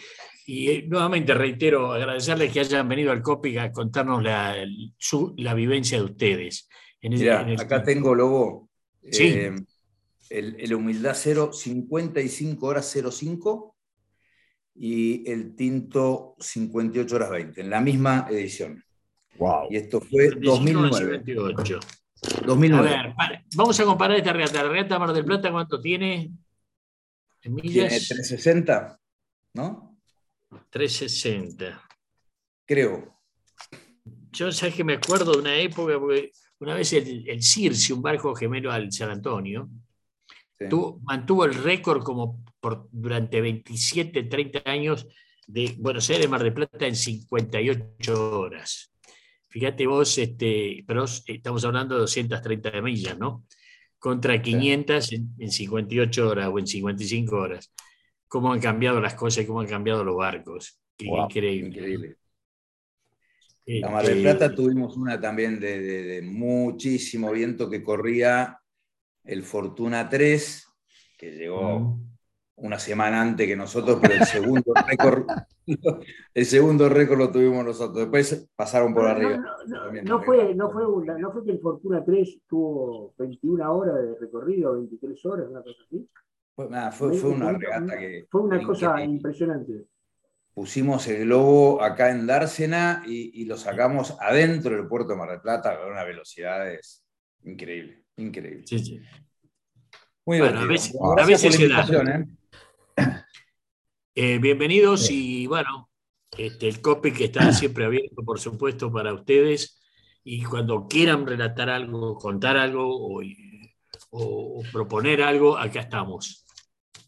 y, eh, nuevamente reitero agradecerles que hayan venido al COPIC a contarnos la, su- la vivencia de ustedes. En ese- Mira, en el- acá tengo, Lobo, Sí. eh, el, el Humildad Cero, 55 horas 05 y el Tinto, 58 horas 20, en la misma edición. Wow. Y esto fue 2009. 58. A 2009. ver, para- vamos a comparar esta regata. La regata Mar del Plata, ¿cuánto tiene? En Tiene millas, 360, ¿no? 360. Creo. Yo sabes que me acuerdo de una época, porque una vez el, el Circe, un barco gemelo al San Antonio, Sí. tuvo- mantuvo el récord como por, durante 27, 30 años de Buenos Aires, Mar del Plata en 58 horas. Fíjate vos, este, pero estamos hablando de 230 millas, ¿no? Contra 500 en, en 58 horas o en 55 horas. Cómo han cambiado las cosas y cómo han cambiado los barcos. Wow, Increíble. Increíble. La Mar del Este, Plata tuvimos una también de, de- de muchísimo viento que corría el Fortuna 3, que llegó una semana antes que nosotros, pero el segundo récord, el segundo récord lo tuvimos nosotros. Después pasaron por No, arriba. no, fue, no, fue una- no fue que el Fortuna 3 tuvo 21 horas de recorrido, 23 horas, una cosa así. Fue, nada, fue- fue una regata que Fue una cosa impresionante. pusimos el globo acá en Dársena y, y lo sacamos adentro del puerto de Mar del Plata a una velocidad es increíble, sí, sí. Muy Bueno, a divertido. veces- a veces la da. invitación, ¿eh? Eh, bienvenidos y bueno, este, el COPE que está siempre abierto, por supuesto, para ustedes. Y cuando quieran relatar algo, contar algo o, o- o proponer algo, acá estamos,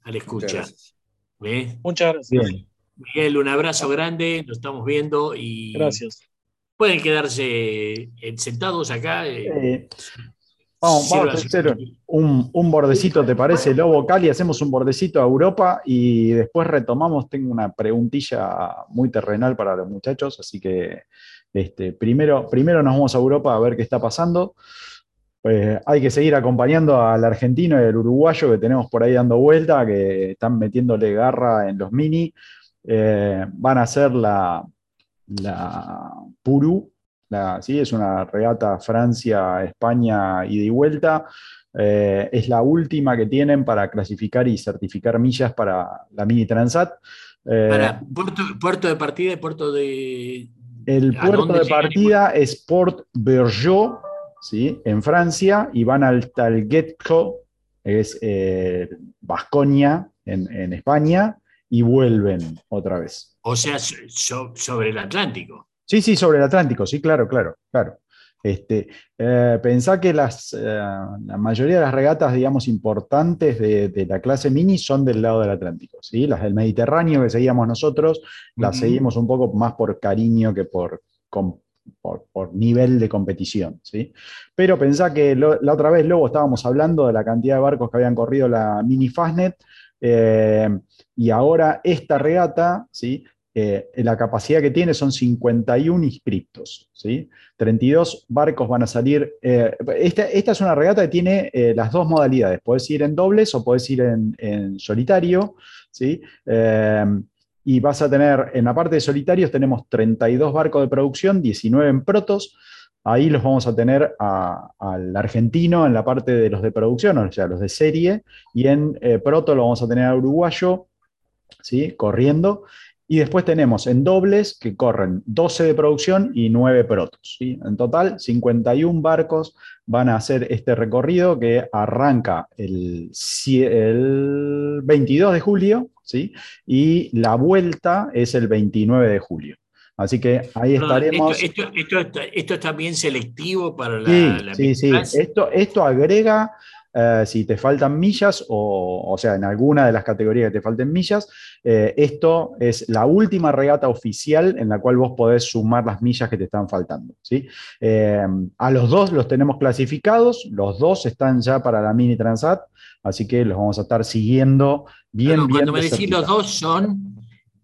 a la Muchas escucha. gracias. ¿Eh? Muchas gracias. Miguel, un abrazo grande, nos estamos viendo y Gracias. pueden quedarse sentados acá. eh, Eh, vamos, vamos a hacer un, un bordecito, ¿te parece, Lobo Cali? Hacemos un bordecito a Europa y después retomamos. Tengo una preguntilla muy terrenal para los muchachos, así que este, primero, primero nos vamos a Europa a ver qué está pasando. Pues hay que seguir acompañando al argentino y al uruguayo que tenemos por ahí dando vuelta, que están metiéndole garra en los mini. Eh, van a hacer la, la Puru, la- sí, es una regata Francia-España ida y vuelta. Eh, es la última que tienen para clasificar y certificar millas para la Mini Transat. Eh, Para puerto, puerto de partida y puerto de. el ¿a puerto de partida es Port Bergeau, ¿sí? en Francia, y van al Talgetco, es eh, Vasconia, en, en España, y vuelven otra vez. O sea, so- so- sobre el Atlántico. Sí, sí, sobre el Atlántico, sí, claro, claro, claro. Este, eh, pensá que las, eh, la mayoría de las regatas, digamos, importantes de, de la clase mini son del lado del Atlántico, ¿sí? Las del Mediterráneo que seguíamos nosotros, las seguimos un poco más por cariño que por, por, por nivel de competición, ¿sí? Pero pensá que lo- la otra vez, luego estábamos hablando de la cantidad de barcos que habían corrido la mini Fastnet, eh, y ahora esta regata, ¿sí? Eh, la capacidad que tiene son 51 inscriptos, ¿sí? 32 barcos van a salir. eh, esta, esta es una regata que tiene eh, las dos modalidades, puedes ir en dobles o puedes ir en, solitario, ¿sí? Y vas a tener, en la parte de solitarios tenemos 32 barcos de producción, 19 en protos, ahí los vamos a tener al argentino en la parte de los de producción, o sea, los de serie, y en proto lo vamos a tener al uruguayo, ¿sí? Corriendo. Y después tenemos en dobles que corren 12 de producción y 9 protos. ¿sí? En total, 51 barcos van a hacer este recorrido que arranca el, el 22 de julio ¿sí? y la vuelta es el 29 de julio. Así que ahí estaremos. Esto, esto, esto, está- esto es también selectivo para la. Sí, la sí, sí. Esto, esto agrega, eh, si te faltan millas, o, o sea, en alguna de las categorías que te falten millas, eh, esto es la última regata oficial en la cual vos podés sumar las millas que te están faltando. ¿sí? Eh, a los dos los tenemos clasificados, los dos están ya para la Mini Transat, así que los vamos a estar siguiendo bien, Pero bien. cuando me de decís los dos son.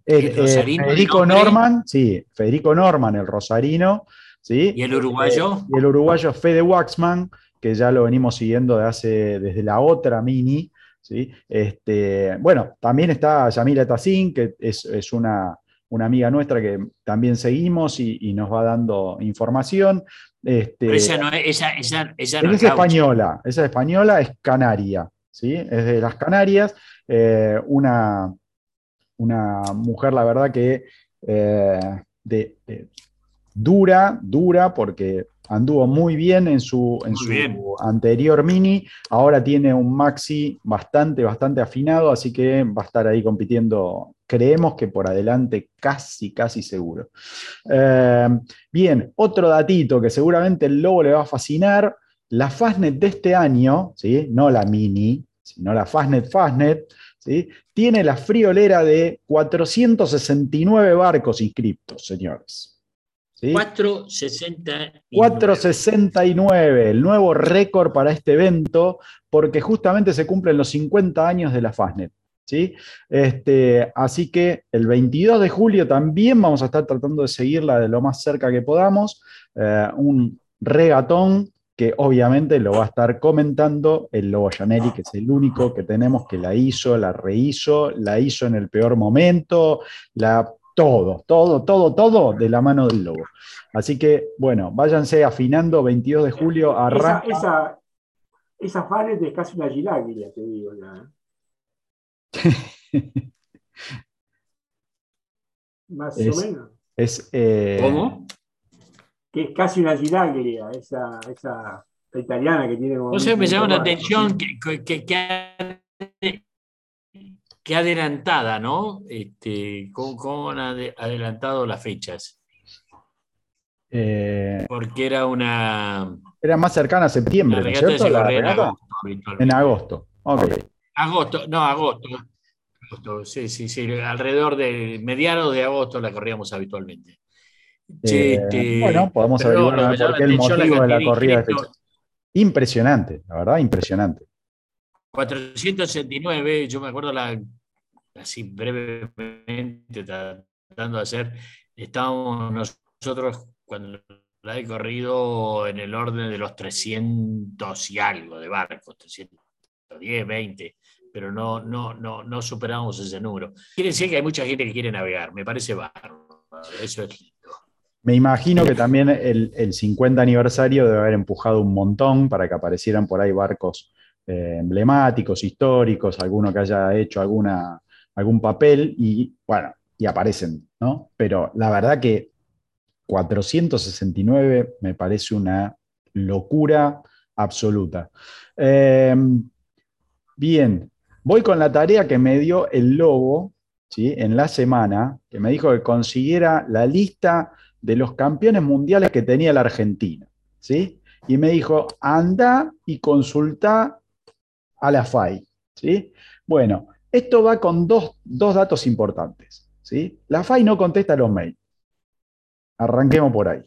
El, el rosarino, el Federico. Norman, sí, Federico Norman, el rosarino, ¿sí? ¿Y el uruguayo? Y el uruguayo Fede Waxman, que ya lo venimos siguiendo de hace, desde la otra mini. ¿sí? Este, bueno, también está Yamila Tassin, que es, es una, una amiga nuestra que también seguimos y, y nos va dando información. Este, Pero esa no es. Esa, esa, esa no es española, esa es española, es canaria, ¿sí? Es de las Canarias, eh, una, una mujer, la verdad que eh, de, de- dura, dura, porque anduvo muy bien en su, en Muy su bien. anterior mini, ahora tiene un maxi bastante, bastante afinado, así que va a estar ahí compitiendo, creemos que por adelante, casi, casi seguro. Eh, bien, otro datito que seguramente el lobo le va a fascinar, la Fastnet de este año, ¿sí? no la mini, sino la Fastnet Fastnet, ¿sí? tiene la friolera de 469 barcos inscriptos, señores. ¿Sí? 460. 469, el nuevo récord para este evento, porque justamente se cumplen los 50 años de la Fastnet. ¿sí? Este, así que el 22 de julio también vamos a estar tratando de seguirla de lo más cerca que podamos. eh, un regatón que obviamente lo va a estar comentando el Lobo Janelli, que es el único que tenemos que la hizo, la rehizo, la hizo en el peor momento, la, todo, todo, todo, todo de la mano del Lobo. Así que, bueno, váyanse afinando, 22 de julio Esa, arranca. esa, esa Fanet es casi una giráguila, te digo. ya. Más Es- o menos. Es, eh, ¿Cómo? Que es casi una giraglia, esa, esa italiana que tiene. No sé, me llama la 1500 atención que, que, que, que adelantada, ¿no? Este, ¿cómo, cómo han ade- adelantado las fechas? eh, Porque era una, era más cercana a septiembre, ¿no cierto? La en agosto. En agosto. Agosto, no, agosto. agosto, sí, sí, sí, alrededor de mediados de agosto la corríamos habitualmente. Eh, Este, bueno, podemos averiguar por qué el motivo de la corrida de. Impresionante, la verdad, impresionante. 469, yo me acuerdo la, así brevemente tratando de hacer, estábamos nosotros cuando la he corrido en el orden de los 300 y algo de barcos, 310, 20, pero no, no, no, no superamos ese número. Quiere decir que hay mucha gente que quiere navegar, me parece bárbaro, eso es lindo. Me imagino que también el, el 50 aniversario debe haber empujado un montón para que aparecieran por ahí barcos eh, emblemáticos, históricos, alguno que haya hecho alguna, algún papel y bueno, y aparecen, ¿no? Pero la verdad que 469 me parece una locura absoluta. Eh, bien, voy con la tarea que me dio el Lobo ¿sí? en la semana, que me dijo que consiguiera la lista de los campeones mundiales que tenía la Argentina. ¿sí? Y me dijo, anda y consulta a la FAI. ¿sí? Bueno, esto va con dos, dos datos importantes. ¿sí? La FAI no contesta los mails. Arranquemos por ahí.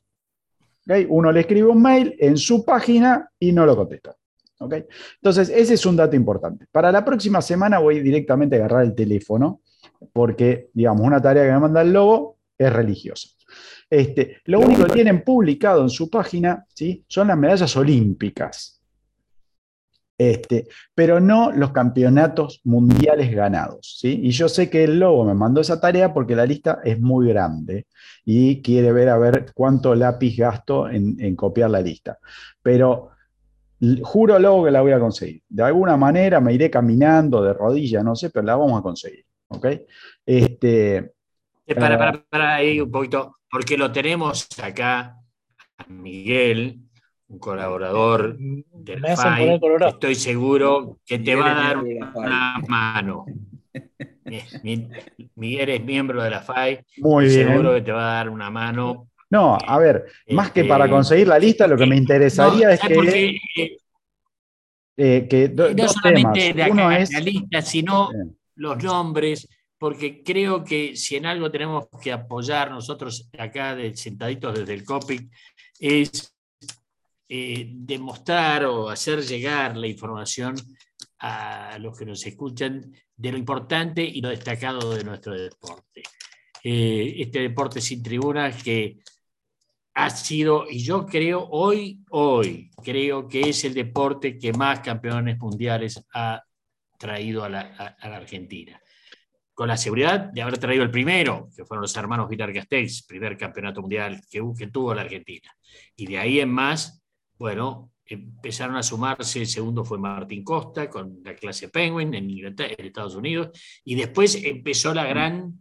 ¿Okay? Uno le escribe un mail en su página y no lo contesta. ¿Okay? Entonces, ese es un dato importante. Para la próxima semana voy directamente a agarrar el teléfono, porque, digamos, una tarea que me manda el lobo es religiosa. Este, lo único que tienen publicado en su página ¿sí? son las medallas olímpicas, este, pero no los campeonatos mundiales ganados. ¿sí? Y yo sé que el Lobo me mandó esa tarea porque la lista es muy grande y quiere ver a ver cuánto lápiz gasto en, en copiar la lista. Pero juro, Lobo, que la voy a conseguir. De alguna manera me iré caminando de rodilla, no sé, pero la vamos a conseguir. ¿ok? Este, Eh, Para, para, para ahí un poquito, porque lo tenemos acá Miguel, un colaborador de Me la hacen FAI, estoy seguro que te va a dar la una mano. Mi- Miguel es miembro de la FAI, muy bien. seguro que te va a dar una mano. No, a ver, más que Este, para conseguir la lista, lo que me interesaría No, es que, Eh, eh, que do- no dos solamente temas. la, Uno es. la lista, sino Bien. los nombres, porque creo que si en algo tenemos que apoyar nosotros acá de, sentaditos desde el COPIC, es eh, demostrar o hacer llegar la información a los que nos escuchan de lo importante y lo destacado de nuestro deporte. Eh, este deporte sin tribunas que ha sido, y yo creo hoy, hoy, creo que es el deporte que más campeones mundiales ha traído a la, a- a la Argentina. Con la seguridad de haber traído el primero, que fueron los hermanos Vilar Castells, primer campeonato mundial que, que tuvo la Argentina. Y de ahí en más, bueno, empezaron a sumarse, el segundo fue Martín Costa con la clase Penguin en, Estados Unidos, y después empezó la gran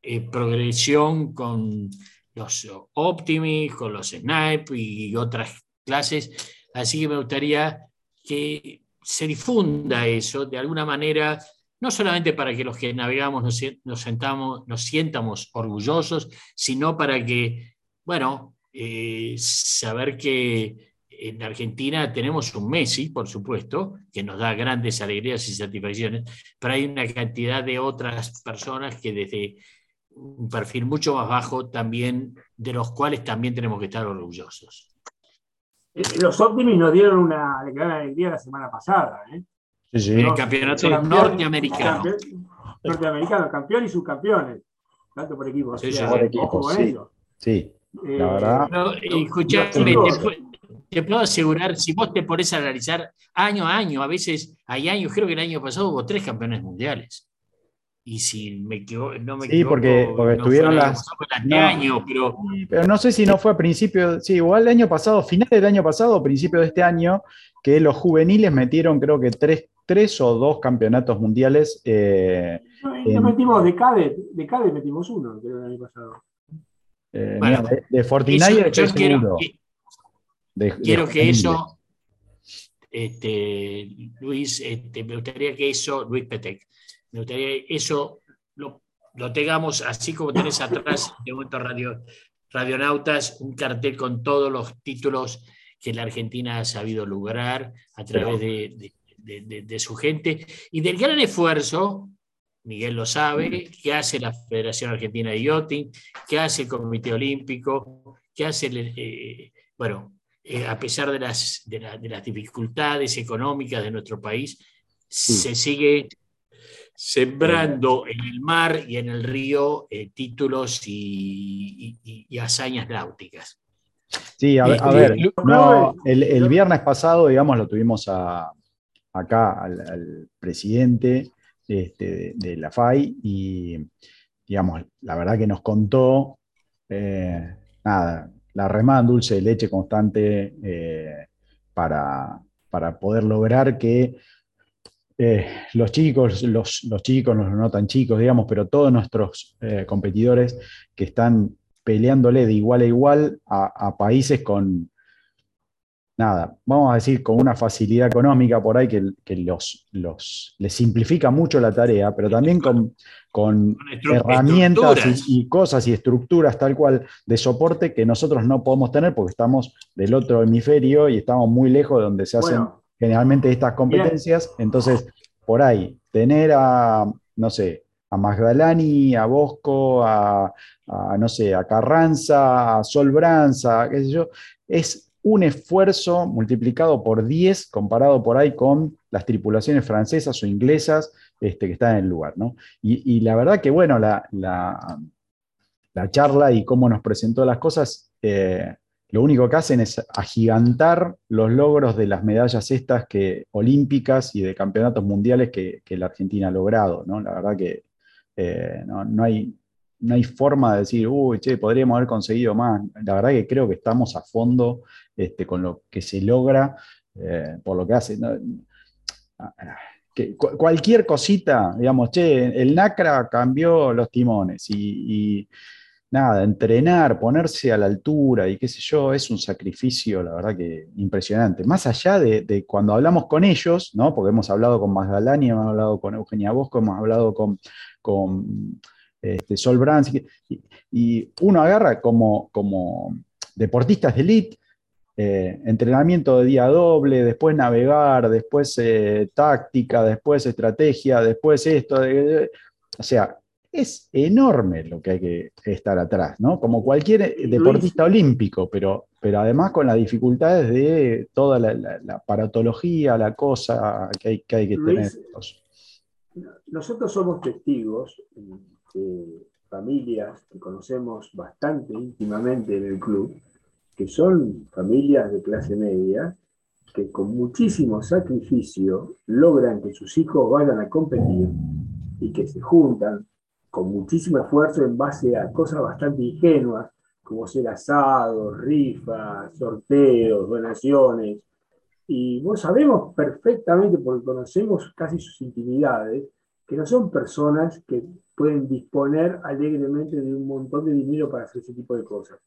eh, progresión con los Optimis, con los Snipe y otras clases. Así que me gustaría que se difunda eso de alguna manera, no solamente para que los que navegamos nos sentamos, nos sientamos orgullosos, sino para que, bueno, eh, saber que en Argentina tenemos un Messi, por supuesto, que nos da grandes alegrías y satisfacciones, pero hay una cantidad de otras personas que desde un perfil mucho más bajo también, de los cuales también tenemos que estar orgullosos. Eh, Los Optimis nos dieron una gran alegría la semana pasada. ¿eh? Sí, sí. En el campeonato Campeón- norteamericano. campeón- norteamericano, campeón y subcampeones. Tanto por equipo. o Sí, sea, sí, por equipo, sí. eso. Sí, Eh, la verdad. No, escuchame, te, pu- te puedo asegurar, si vos te pones a analizar año a año, a veces hay años, creo que el año pasado hubo tres campeones mundiales. Y si me equivo- no me Sí, equivoco, porque- porque no estuvieron año las- no. anteaño, pero Pero no sé si no fue a principio, sí, igual el año pasado, final del año pasado o principio de este año, que los juveniles metieron creo que tres, tres o dos campeonatos mundiales. eh, no, en- metimos de CADE, de CADE metimos uno, creo, el año pasado. eh, Bueno, mira, de, de Fortnite yo quiero, de quiero que eso, este, Luis, este, me gustaría que eso, Luis Petec, me gustaría que eso lo, lo tengamos así como tenés atrás de momento radio, Radionautas, un cartel con todos los títulos que la Argentina ha sabido lograr a través de, de- de- de- de su gente y del gran esfuerzo Miguel lo sabe, qué hace la Federación Argentina de Yachting, qué hace el Comité Olímpico, qué hace, eh, bueno, eh, a pesar de las, de, las dificultades económicas de nuestro país, se sigue sembrando en el mar y en el río eh, títulos y, hazañas náuticas. Sí, a, ver, el, viernes pasado, digamos, lo tuvimos acá al, presidente este, de, la FAI y, digamos, la verdad que nos contó, eh, nada, la remada en dulce de leche constante eh, para, para poder lograr que eh, los chicos, los, chicos, los no tan chicos, digamos, pero todos nuestros eh, competidores que están peleándole de igual a igual a, países con, nada, vamos a decir, con una facilidad económica por ahí que, los, los, les simplifica mucho la tarea, pero también con, con herramientas y, cosas y estructuras tal cual de soporte que nosotros no podemos tener porque estamos del otro hemisferio y estamos muy lejos de donde se hacen generalmente estas competencias. Entonces, por ahí, tener a, no sé, a Magdalani, a Bosco, a, no sé, a Carranza, a Solbranza, qué sé yo, es un esfuerzo multiplicado por 10 comparado por ahí con las tripulaciones francesas o inglesas este, que están en el lugar. ¿no? Y, la verdad que, bueno, la, la, charla y cómo nos presentó las cosas eh, lo único que hacen es agigantar los logros de las medallas estas que, olímpicas y de campeonatos mundiales que, la Argentina ha logrado. ¿no? La verdad que eh, no, hay, no hay forma de decir, uy, che, podríamos haber conseguido más. La verdad que creo que estamos a fondo este, con lo que se logra eh, por lo que hace. Que, cualquier cosita, digamos, che, el NACRA cambió los timones y nada, entrenar, ponerse a la altura y qué sé yo, es un sacrificio, la verdad que impresionante. Más allá de, cuando hablamos con ellos, ¿no? porque hemos hablado con Magdalani, hemos hablado con Eugenia Bosco, hemos hablado con, con este, Sol Brands, y, uno agarra como, como deportistas de elite, eh, entrenamiento de día doble, después navegar, después eh, táctica, después estrategia, después esto, o sea, es enorme lo que hay que estar atrás, ¿no? Como cualquier deportista olímpico, pero, pero además con las dificultades de toda la, paratología, la cosa que hay que, hay que tener. Nosotros somos testigos de familias que conocemos bastante íntimamente en el club, que son familias de clase media, que con muchísimo sacrificio logran que sus hijos vayan a competir y que se juntan con muchísimo esfuerzo en base a cosas bastante ingenuas, como ser asados, rifas, sorteos, donaciones. Y vos sabemos perfectamente, porque conocemos casi sus intimidades, que no son personas que pueden disponer alegremente de un montón de dinero para hacer ese tipo de cosas.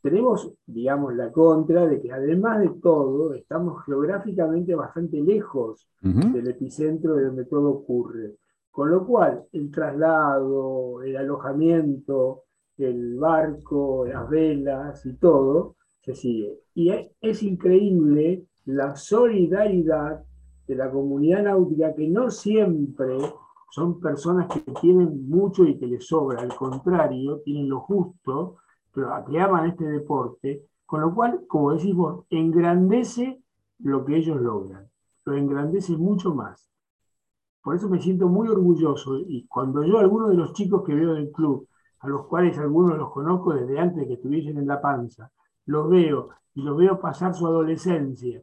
Tenemos, digamos, la contra de que además de todo, estamos geográficamente bastante lejos del epicentro de donde todo ocurre. Con lo cual, el traslado, el alojamiento, el barco, las velas y todo, se sigue. Y es, increíble la solidaridad de la comunidad náutica, que no siempre son personas que tienen mucho y que les sobra, al contrario, tienen lo justo, pero que aman este deporte, con lo cual, como decimos, engrandece lo que ellos logran, lo engrandece mucho más. Por eso me siento muy orgulloso y cuando yo a algunos de los chicos que veo del club, a los cuales algunos los conozco desde antes de que estuviesen en la panza, los veo y los veo pasar su adolescencia,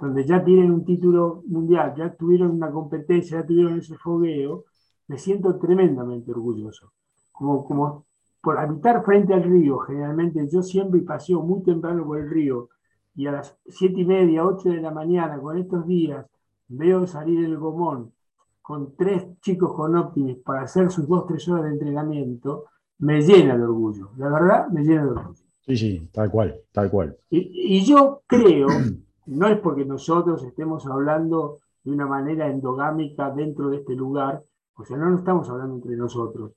donde ya tienen un título mundial, ya tuvieron una competencia, ya tuvieron ese fogueo, me siento tremendamente orgulloso. Como, como por habitar frente al río, generalmente yo siempre paseo muy temprano por el río y a las siete y media, ocho de la mañana, con estos días, veo salir el gomón con tres chicos con Optimis para hacer sus dos, tres horas de entrenamiento, me llena de orgullo. La verdad, me llena de orgullo. Sí, sí, tal cual, tal cual. Y, yo creo, no es porque nosotros estemos hablando de una manera endogámica dentro de este lugar, o sea, no lo estamos hablando entre nosotros.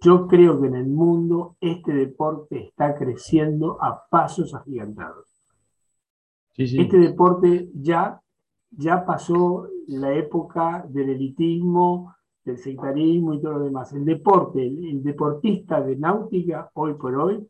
Yo creo que en el mundo este deporte está creciendo a pasos agigantados. Este deporte ya ya pasó la época del elitismo, del sectarismo y todo lo demás. El deporte, el, deportista de náutica, hoy por hoy,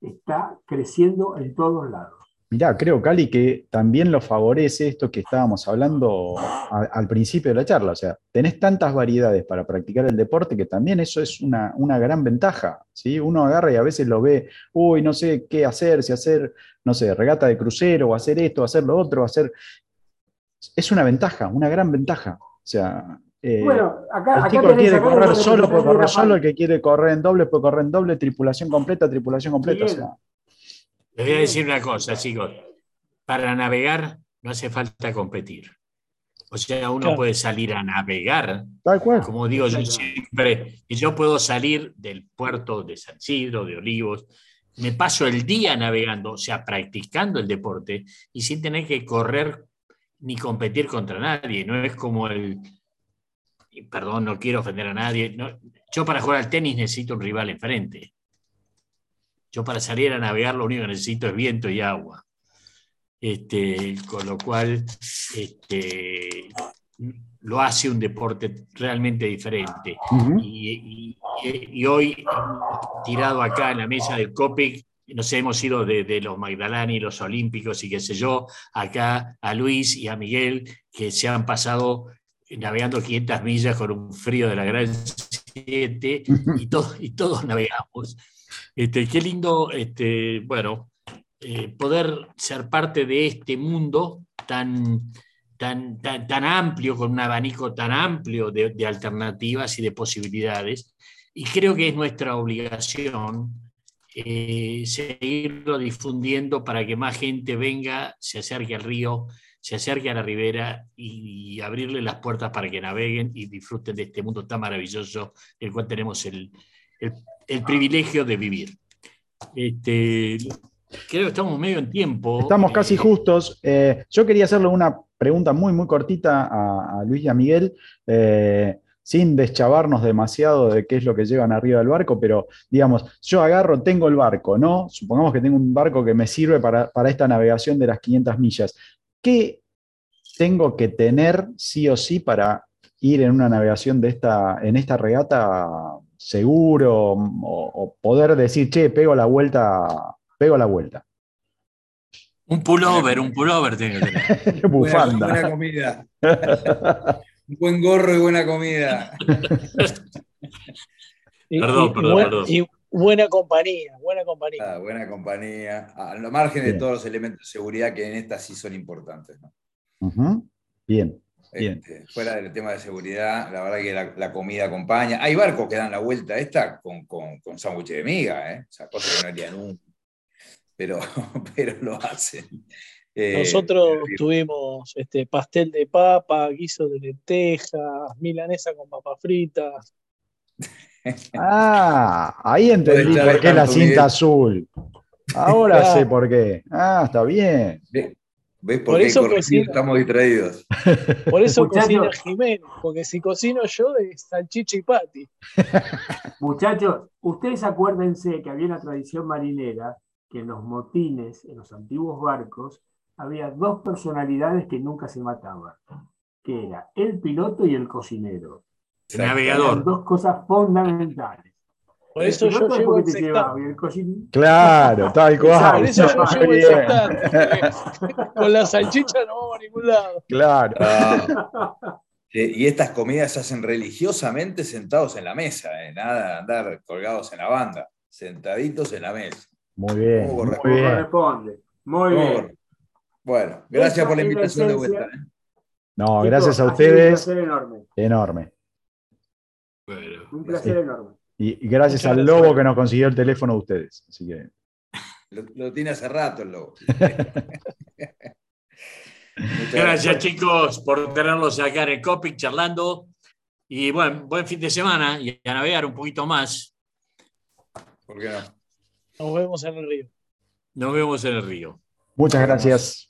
está creciendo en todos lados. Mirá, creo, Cali, que también lo favorece esto que estábamos hablando al principio de la charla. O sea, tenés tantas variedades para practicar el deporte que también eso es una, gran ventaja. ¿sí? Uno agarra y a veces lo ve, uy, no sé qué hacer, si hacer, no sé, regata de crucero, o hacer esto, o hacer lo otro, hacer. Es una ventaja, una gran ventaja. O sea, eh, bueno, acá, el chico quiere correr solo, puede correr solo, el que quiere correr en doble, puede correr en doble, tripulación completa, tripulación completa. O sea, les voy a decir una cosa, chicos. Para navegar no hace falta competir. O sea, uno puede salir a navegar, Tal cual. como digo yo siempre, y yo puedo salir del puerto de San Isidro, de Olivos, me paso el día navegando, o sea, practicando el deporte y sin tener que correr ni competir contra nadie. No es como el, perdón, no quiero ofender a nadie, yo para jugar al tenis necesito un rival enfrente. Yo para salir a navegar lo único que necesito es viento y agua. Este, con lo cual este, lo hace un deporte realmente diferente. y, hoy, tirado acá en la mesa del COPIC, nos hemos ido de, los Magdalani, los Olímpicos y qué sé yo, acá a Luis y a Miguel, que se han pasado navegando 500 millas con un frío de la gran 7 y, y todos navegamos. Este, qué lindo, este, bueno, eh, poder ser parte de este mundo tan, tan, tan, amplio, con un abanico tan amplio de, alternativas y de posibilidades. Y creo que es nuestra obligación eh, seguirlo difundiendo para que más gente venga, se acerque al río, se acerque a la ribera y, abrirle las puertas para que naveguen y disfruten de este mundo tan maravilloso, el cual tenemos el privilegio de vivir. Este, creo que estamos medio en tiempo. Estamos casi eh, justos. Eh, yo quería hacerle una pregunta muy, muy cortita a, Luis y a Miguel, eh, sin deschavarnos demasiado de qué es lo que llevan arriba del barco, pero digamos, yo agarro, tengo el barco, ¿no? Supongamos que tengo un barco que me sirve para, para esta navegación de las 500 millas. ¿Qué tengo que tener sí o sí para ir en una navegación de esta, en esta regata seguro o, poder decir, che, pego la vuelta, pego la vuelta. Un pullover, un pullover tiene que tener. Bufanda. Buena, comida. un buen gorro y buena comida. perdón, perdón, perdón. Y buena compañía, buena compañía. Ah, buena compañía. A lo margen de todos los elementos de seguridad que en esta sí son importantes. Bien. Este, fuera del tema de seguridad, la verdad que la, comida acompaña. Hay barcos que dan la vuelta esta con, con, con sándwich de miga, ¿eh? o sea, cosas que no harían nunca, pero, pero lo hacen. Eh, Nosotros tuvimos este, pastel de papa, guiso de lentejas, milanesa con papas fritas. Ah, ahí entendí por qué la cinta azul. Ahora sé por qué. Ah, está bien. ¿Ves por, qué eso estamos distraídos? Por eso cocina Jiménez, porque si cocino yo de salchicha y pati. Muchachos, ustedes acuérdense que había una tradición marinera que en los motines, en los antiguos barcos, había dos personalidades que nunca se mataban, que era el piloto y el cocinero. El navegador. dos cosas fundamentales. Por eso yo llevo el Claro, tal cual. Por eso yo llevo el sectante. Con la salchicha no vamos a ningún lado. Claro. Y estas comidas se hacen religiosamente sentados en la mesa, ¿eh? nada andar colgados en la banda, sentaditos en la mesa. Muy bien. Muy bien. corresponde. Muy bien. Bueno, gracias por la invitación de vuelta. ¿eh? No, gracias a ustedes. Un placer enorme. Enorme. un placer enorme. Y, gracias al lobo que nos consiguió el teléfono de ustedes. Así que... Lo, tiene hace rato el lobo. gracias, chicos, por tenerlos acá en el Copic charlando. Y bueno, buen fin de semana y a navegar un poquito más. ¿Por qué no? Nos vemos en el río. Nos vemos en el río. Muchas gracias.